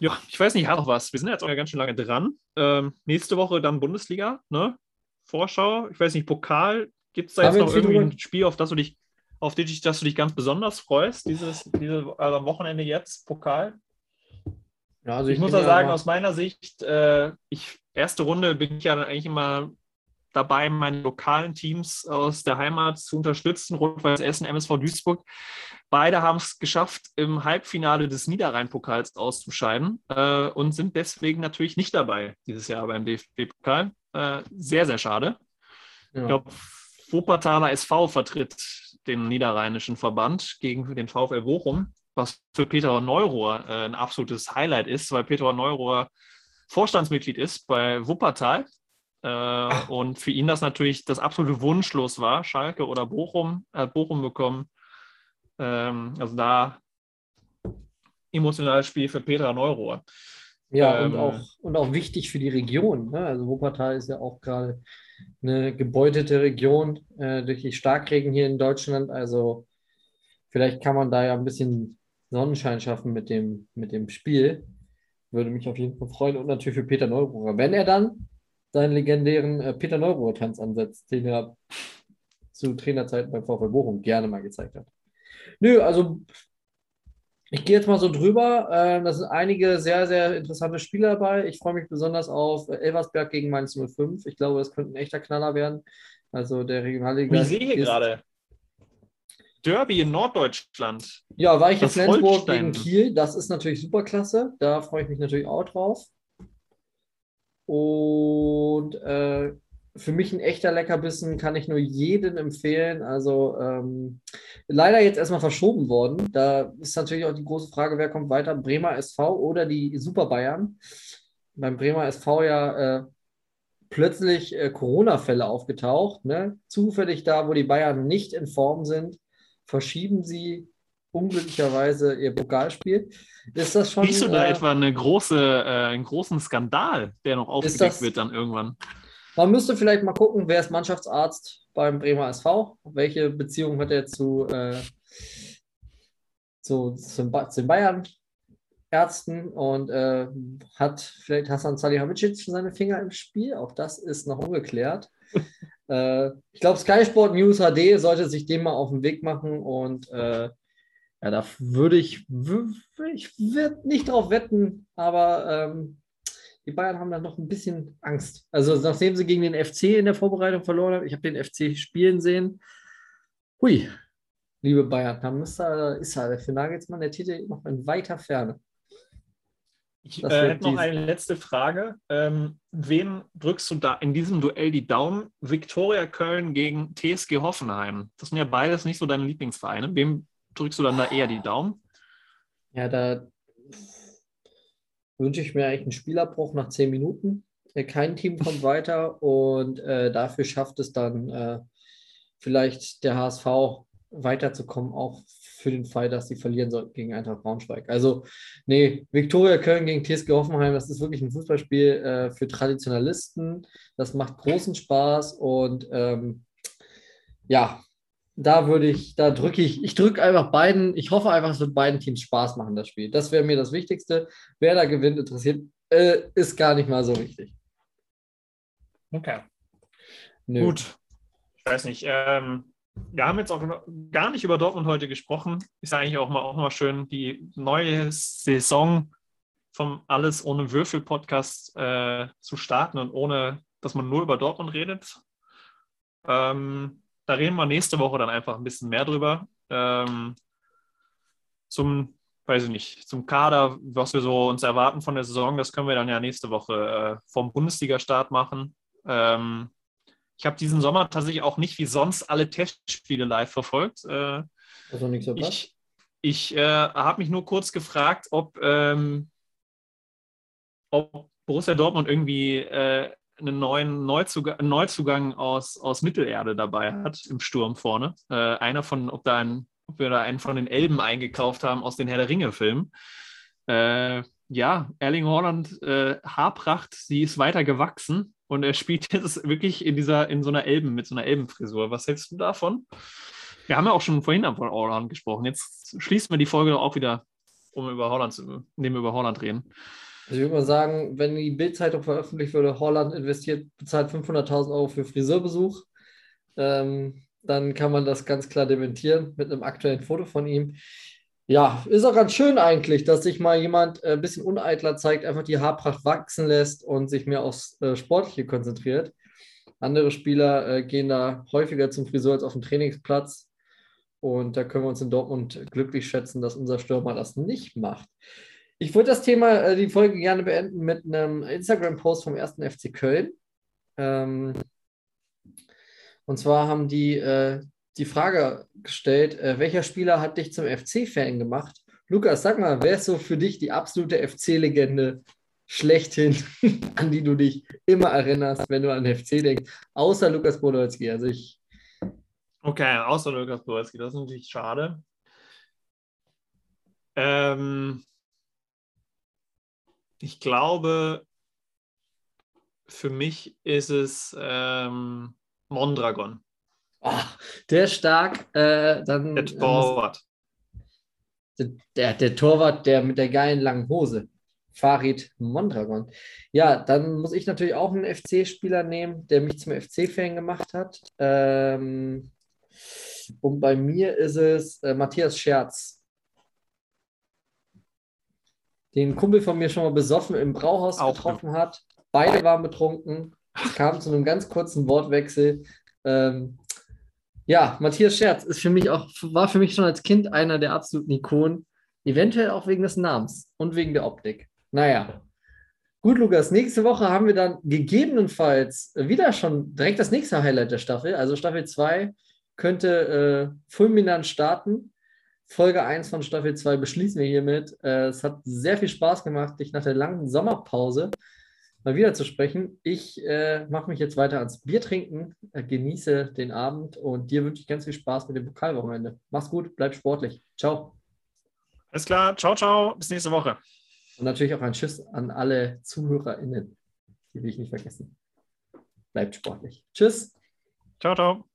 Ja, ich weiß nicht, hat noch was. Wir sind jetzt auch ja ganz schön lange dran. Ähm, nächste Woche dann Bundesliga, ne? Vorschau. Ich weiß nicht, Pokal. Gibt es da jetzt noch irgendwie ein Spiel, auf das du dich. auf die, dass du dich ganz besonders freust, dieses, dieses also Wochenende jetzt, Pokal? Ja, also Ich, muss bin ja sagen, aus meiner Sicht, äh, ich, erste Runde bin ich ja dann eigentlich immer dabei, meine lokalen Teams aus der Heimat zu unterstützen. Rot-Weiß Essen, MSV Duisburg. Beide haben es geschafft, im Halbfinale des Niederrhein-Pokals auszuscheiden äh, und sind deswegen natürlich nicht dabei dieses Jahr beim DFB-Pokal. Äh, sehr, sehr schade. ja. Ich glaube, Wuppertaler SV vertritt den niederrheinischen Verband gegen den VfL Bochum, was für Peter Neurohr äh, ein absolutes Highlight ist, weil Peter Neurohr Vorstandsmitglied ist bei Wuppertal. Äh, und für ihn das natürlich das absolute Wunschlos war, Schalke oder Bochum, äh, Bochum bekommen. Ähm, also da emotionales Spiel für Peter Neurohr. Ja, Ähm, und, auch, und auch wichtig für die Region. Ne? Also Wuppertal ist ja auch gerade eine gebeutete Region äh, durch die Starkregen hier in Deutschland. Also vielleicht kann man da ja ein bisschen Sonnenschein schaffen mit dem, mit dem Spiel. Würde mich auf jeden Fall freuen. Und natürlich für Peter Neururer. Wenn er dann seinen legendären äh, Peter Neururer-Tanz ansetzt, den er zu Trainerzeiten beim VfL Bochum gerne mal gezeigt hat. Nö, also ich gehe jetzt mal so drüber. Ähm, Da sind einige sehr, sehr interessante Spiele dabei. Ich freue mich besonders auf äh, Elversberg gegen Mainz 05. Ich glaube, das könnte ein echter Knaller werden. Also der Regionalliga. Ich sehe hier gerade Derby in Norddeutschland. Ja, Weiche Das Flensburg Holstein. gegen Kiel. Das ist natürlich super klasse. Da freue ich mich natürlich auch drauf. Und äh, für mich ein echter Leckerbissen kann ich nur jedem empfehlen. Also ähm, leider jetzt erstmal verschoben worden. Da ist natürlich auch die große Frage, wer kommt weiter? Bremer SV oder die Super Bayern? Beim Bremer SV ja äh, plötzlich äh, Corona-Fälle aufgetaucht. Ne? Zufällig da, wo die Bayern nicht in Form sind, verschieben sie unglücklicherweise ihr Pokalspiel. Ist das schon. Siehst du da äh, etwa eine große, äh, einen großen Skandal, der noch aufgedeckt das- wird dann irgendwann? Man müsste vielleicht mal gucken, wer ist Mannschaftsarzt beim Bremer SV? Welche Beziehung hat er zu, äh, zu, zu, den Bayern-Ärzten und äh, hat vielleicht Hassan Salihamidzic seine Finger im Spiel? Auch das ist noch ungeklärt. Äh, ich glaube, Sky Sport News HD sollte sich dem mal auf den Weg machen und äh, ja, da würde ich, ich würde nicht drauf wetten, aber ähm, die Bayern haben dann noch ein bisschen Angst. Also nachdem sie gegen den FC in der Vorbereitung verloren haben, ich habe den FC spielen sehen. Hui, liebe Bayern, da muss da, ist da für Nagelsmann der Titel noch in weiter Ferne. Ich äh, hätte noch eine letzte Frage. Ähm, wem drückst du da in diesem Duell die Daumen? Viktoria Köln gegen TSG Hoffenheim. Das sind ja beides nicht so deine Lieblingsvereine. Wem drückst du dann da eher die Daumen? Ja, da wünsche ich mir eigentlich einen Spielabbruch nach zehn Minuten. Äh, Kein Team kommt *laughs* weiter und äh, dafür schafft es dann äh, vielleicht der HSV weiterzukommen, auch für den Fall, dass sie verlieren sollten gegen Eintracht Braunschweig. Also, nee, Viktoria Köln gegen TSG Hoffenheim, das ist wirklich ein Fußballspiel äh, für Traditionalisten. Das macht großen Spaß und ähm, ja, da würde ich, da drücke ich, ich drücke einfach beiden, ich hoffe einfach, es wird beiden Teams Spaß machen, das Spiel. Das wäre mir das Wichtigste. Wer da gewinnt, interessiert, äh, ist gar nicht mal so wichtig. Okay. Nö. Gut. Ich weiß nicht. Ähm, wir haben jetzt auch gar nicht über Dortmund heute gesprochen. Ist ja eigentlich auch mal, auch mal schön, die neue Saison vom Alles ohne Würfel Podcast äh, zu starten und ohne, dass man nur über Dortmund redet. Ähm, da reden wir nächste Woche dann einfach ein bisschen mehr drüber. Ähm, zum, weiß ich nicht, zum Kader, was wir so uns erwarten von der Saison, das können wir dann ja nächste Woche äh, vom Bundesliga-Start machen. Ähm, ich habe diesen Sommer tatsächlich auch nicht wie sonst alle Testspiele live verfolgt. Äh, Also nicht so was. ich ich äh, habe mich nur kurz gefragt, ob, ähm, ob Borussia Dortmund irgendwie äh, einen neuen Neuzugang, Neuzugang aus, aus Mittelerde dabei hat im Sturm vorne. Äh, einer von, ob, da ein, ob wir da einen von den Elben eingekauft haben aus den Herr der Ringe-Filmen. Äh, ja, Erling Haaland, äh, Haarpracht, sie ist weiter gewachsen und er spielt *laughs* jetzt wirklich in dieser, in so einer Elben, mit so einer Elbenfrisur. Was hältst du davon? Wir haben ja auch schon vorhin von Holland gesprochen. Jetzt schließen wir die Folge auch wieder, um über Holland zu, indem über Holland reden. Also ich würde mal sagen, wenn die Bild-Zeitung veröffentlicht würde, Holland investiert, bezahlt 500.000 Euro für Friseurbesuch. Ähm, dann kann man das ganz klar dementieren mit einem aktuellen Foto von ihm. Ja, ist auch ganz schön eigentlich, dass sich mal jemand äh, ein bisschen uneitler zeigt, einfach die Haarpracht wachsen lässt und sich mehr aufs äh, Sportliche konzentriert. Andere Spieler äh, gehen da häufiger zum Friseur als auf den Trainingsplatz. Und da können wir uns in Dortmund glücklich schätzen, dass unser Stürmer das nicht macht. Ich würde das Thema, äh, die Folge gerne beenden mit einem Instagram-Post vom ersten FC Köln. Ähm, und zwar haben die äh, die Frage gestellt, äh, welcher Spieler hat dich zum FC-Fan gemacht? Lukas, sag mal, wer ist so für dich die absolute FC-Legende schlechthin, *laughs* an die du dich immer erinnerst, wenn du an den FC denkst, außer Lukas Podolski? Also ich. Okay, außer Lukas Podolski, das ist natürlich schade. Ähm, ich glaube, für mich ist es ähm, Mondragon. Oh, der stark. Äh, dann, der Torwart. Der, der, der, Torwart, der mit der geilen langen Hose. Farid Mondragon. Ja, dann muss ich natürlich auch einen FC-Spieler nehmen, der mich zum FC-Fan gemacht hat. Ähm, und bei mir ist es äh, Matthias Scherz. Den Kumpel von mir schon mal besoffen im Brauhaus auch getroffen hat. Beide waren betrunken. Es kam zu einem ganz kurzen Wortwechsel. Ähm, ja, Matthias Scherz ist für mich auch, war für mich schon als Kind einer der absoluten Ikonen. Eventuell auch wegen des Namens und wegen der Optik. Naja. Gut, Lukas, nächste Woche haben wir dann gegebenenfalls wieder schon direkt das nächste Highlight der Staffel. Also Staffel 2 könnte äh, fulminant starten. Folge 1 von Staffel 2 beschließen wir hiermit. Äh, es hat sehr viel Spaß gemacht, dich nach der langen Sommerpause mal wieder zu sprechen. Ich äh, mache mich jetzt weiter ans Bier trinken, äh, genieße den Abend und dir wünsche ich ganz viel Spaß mit dem Pokalwochenende. Mach's gut, bleib sportlich. Ciao. Alles klar, ciao, ciao, bis nächste Woche. Und natürlich auch ein Tschüss an alle ZuhörerInnen. Die will ich nicht vergessen. Bleibt sportlich. Tschüss. Ciao, ciao.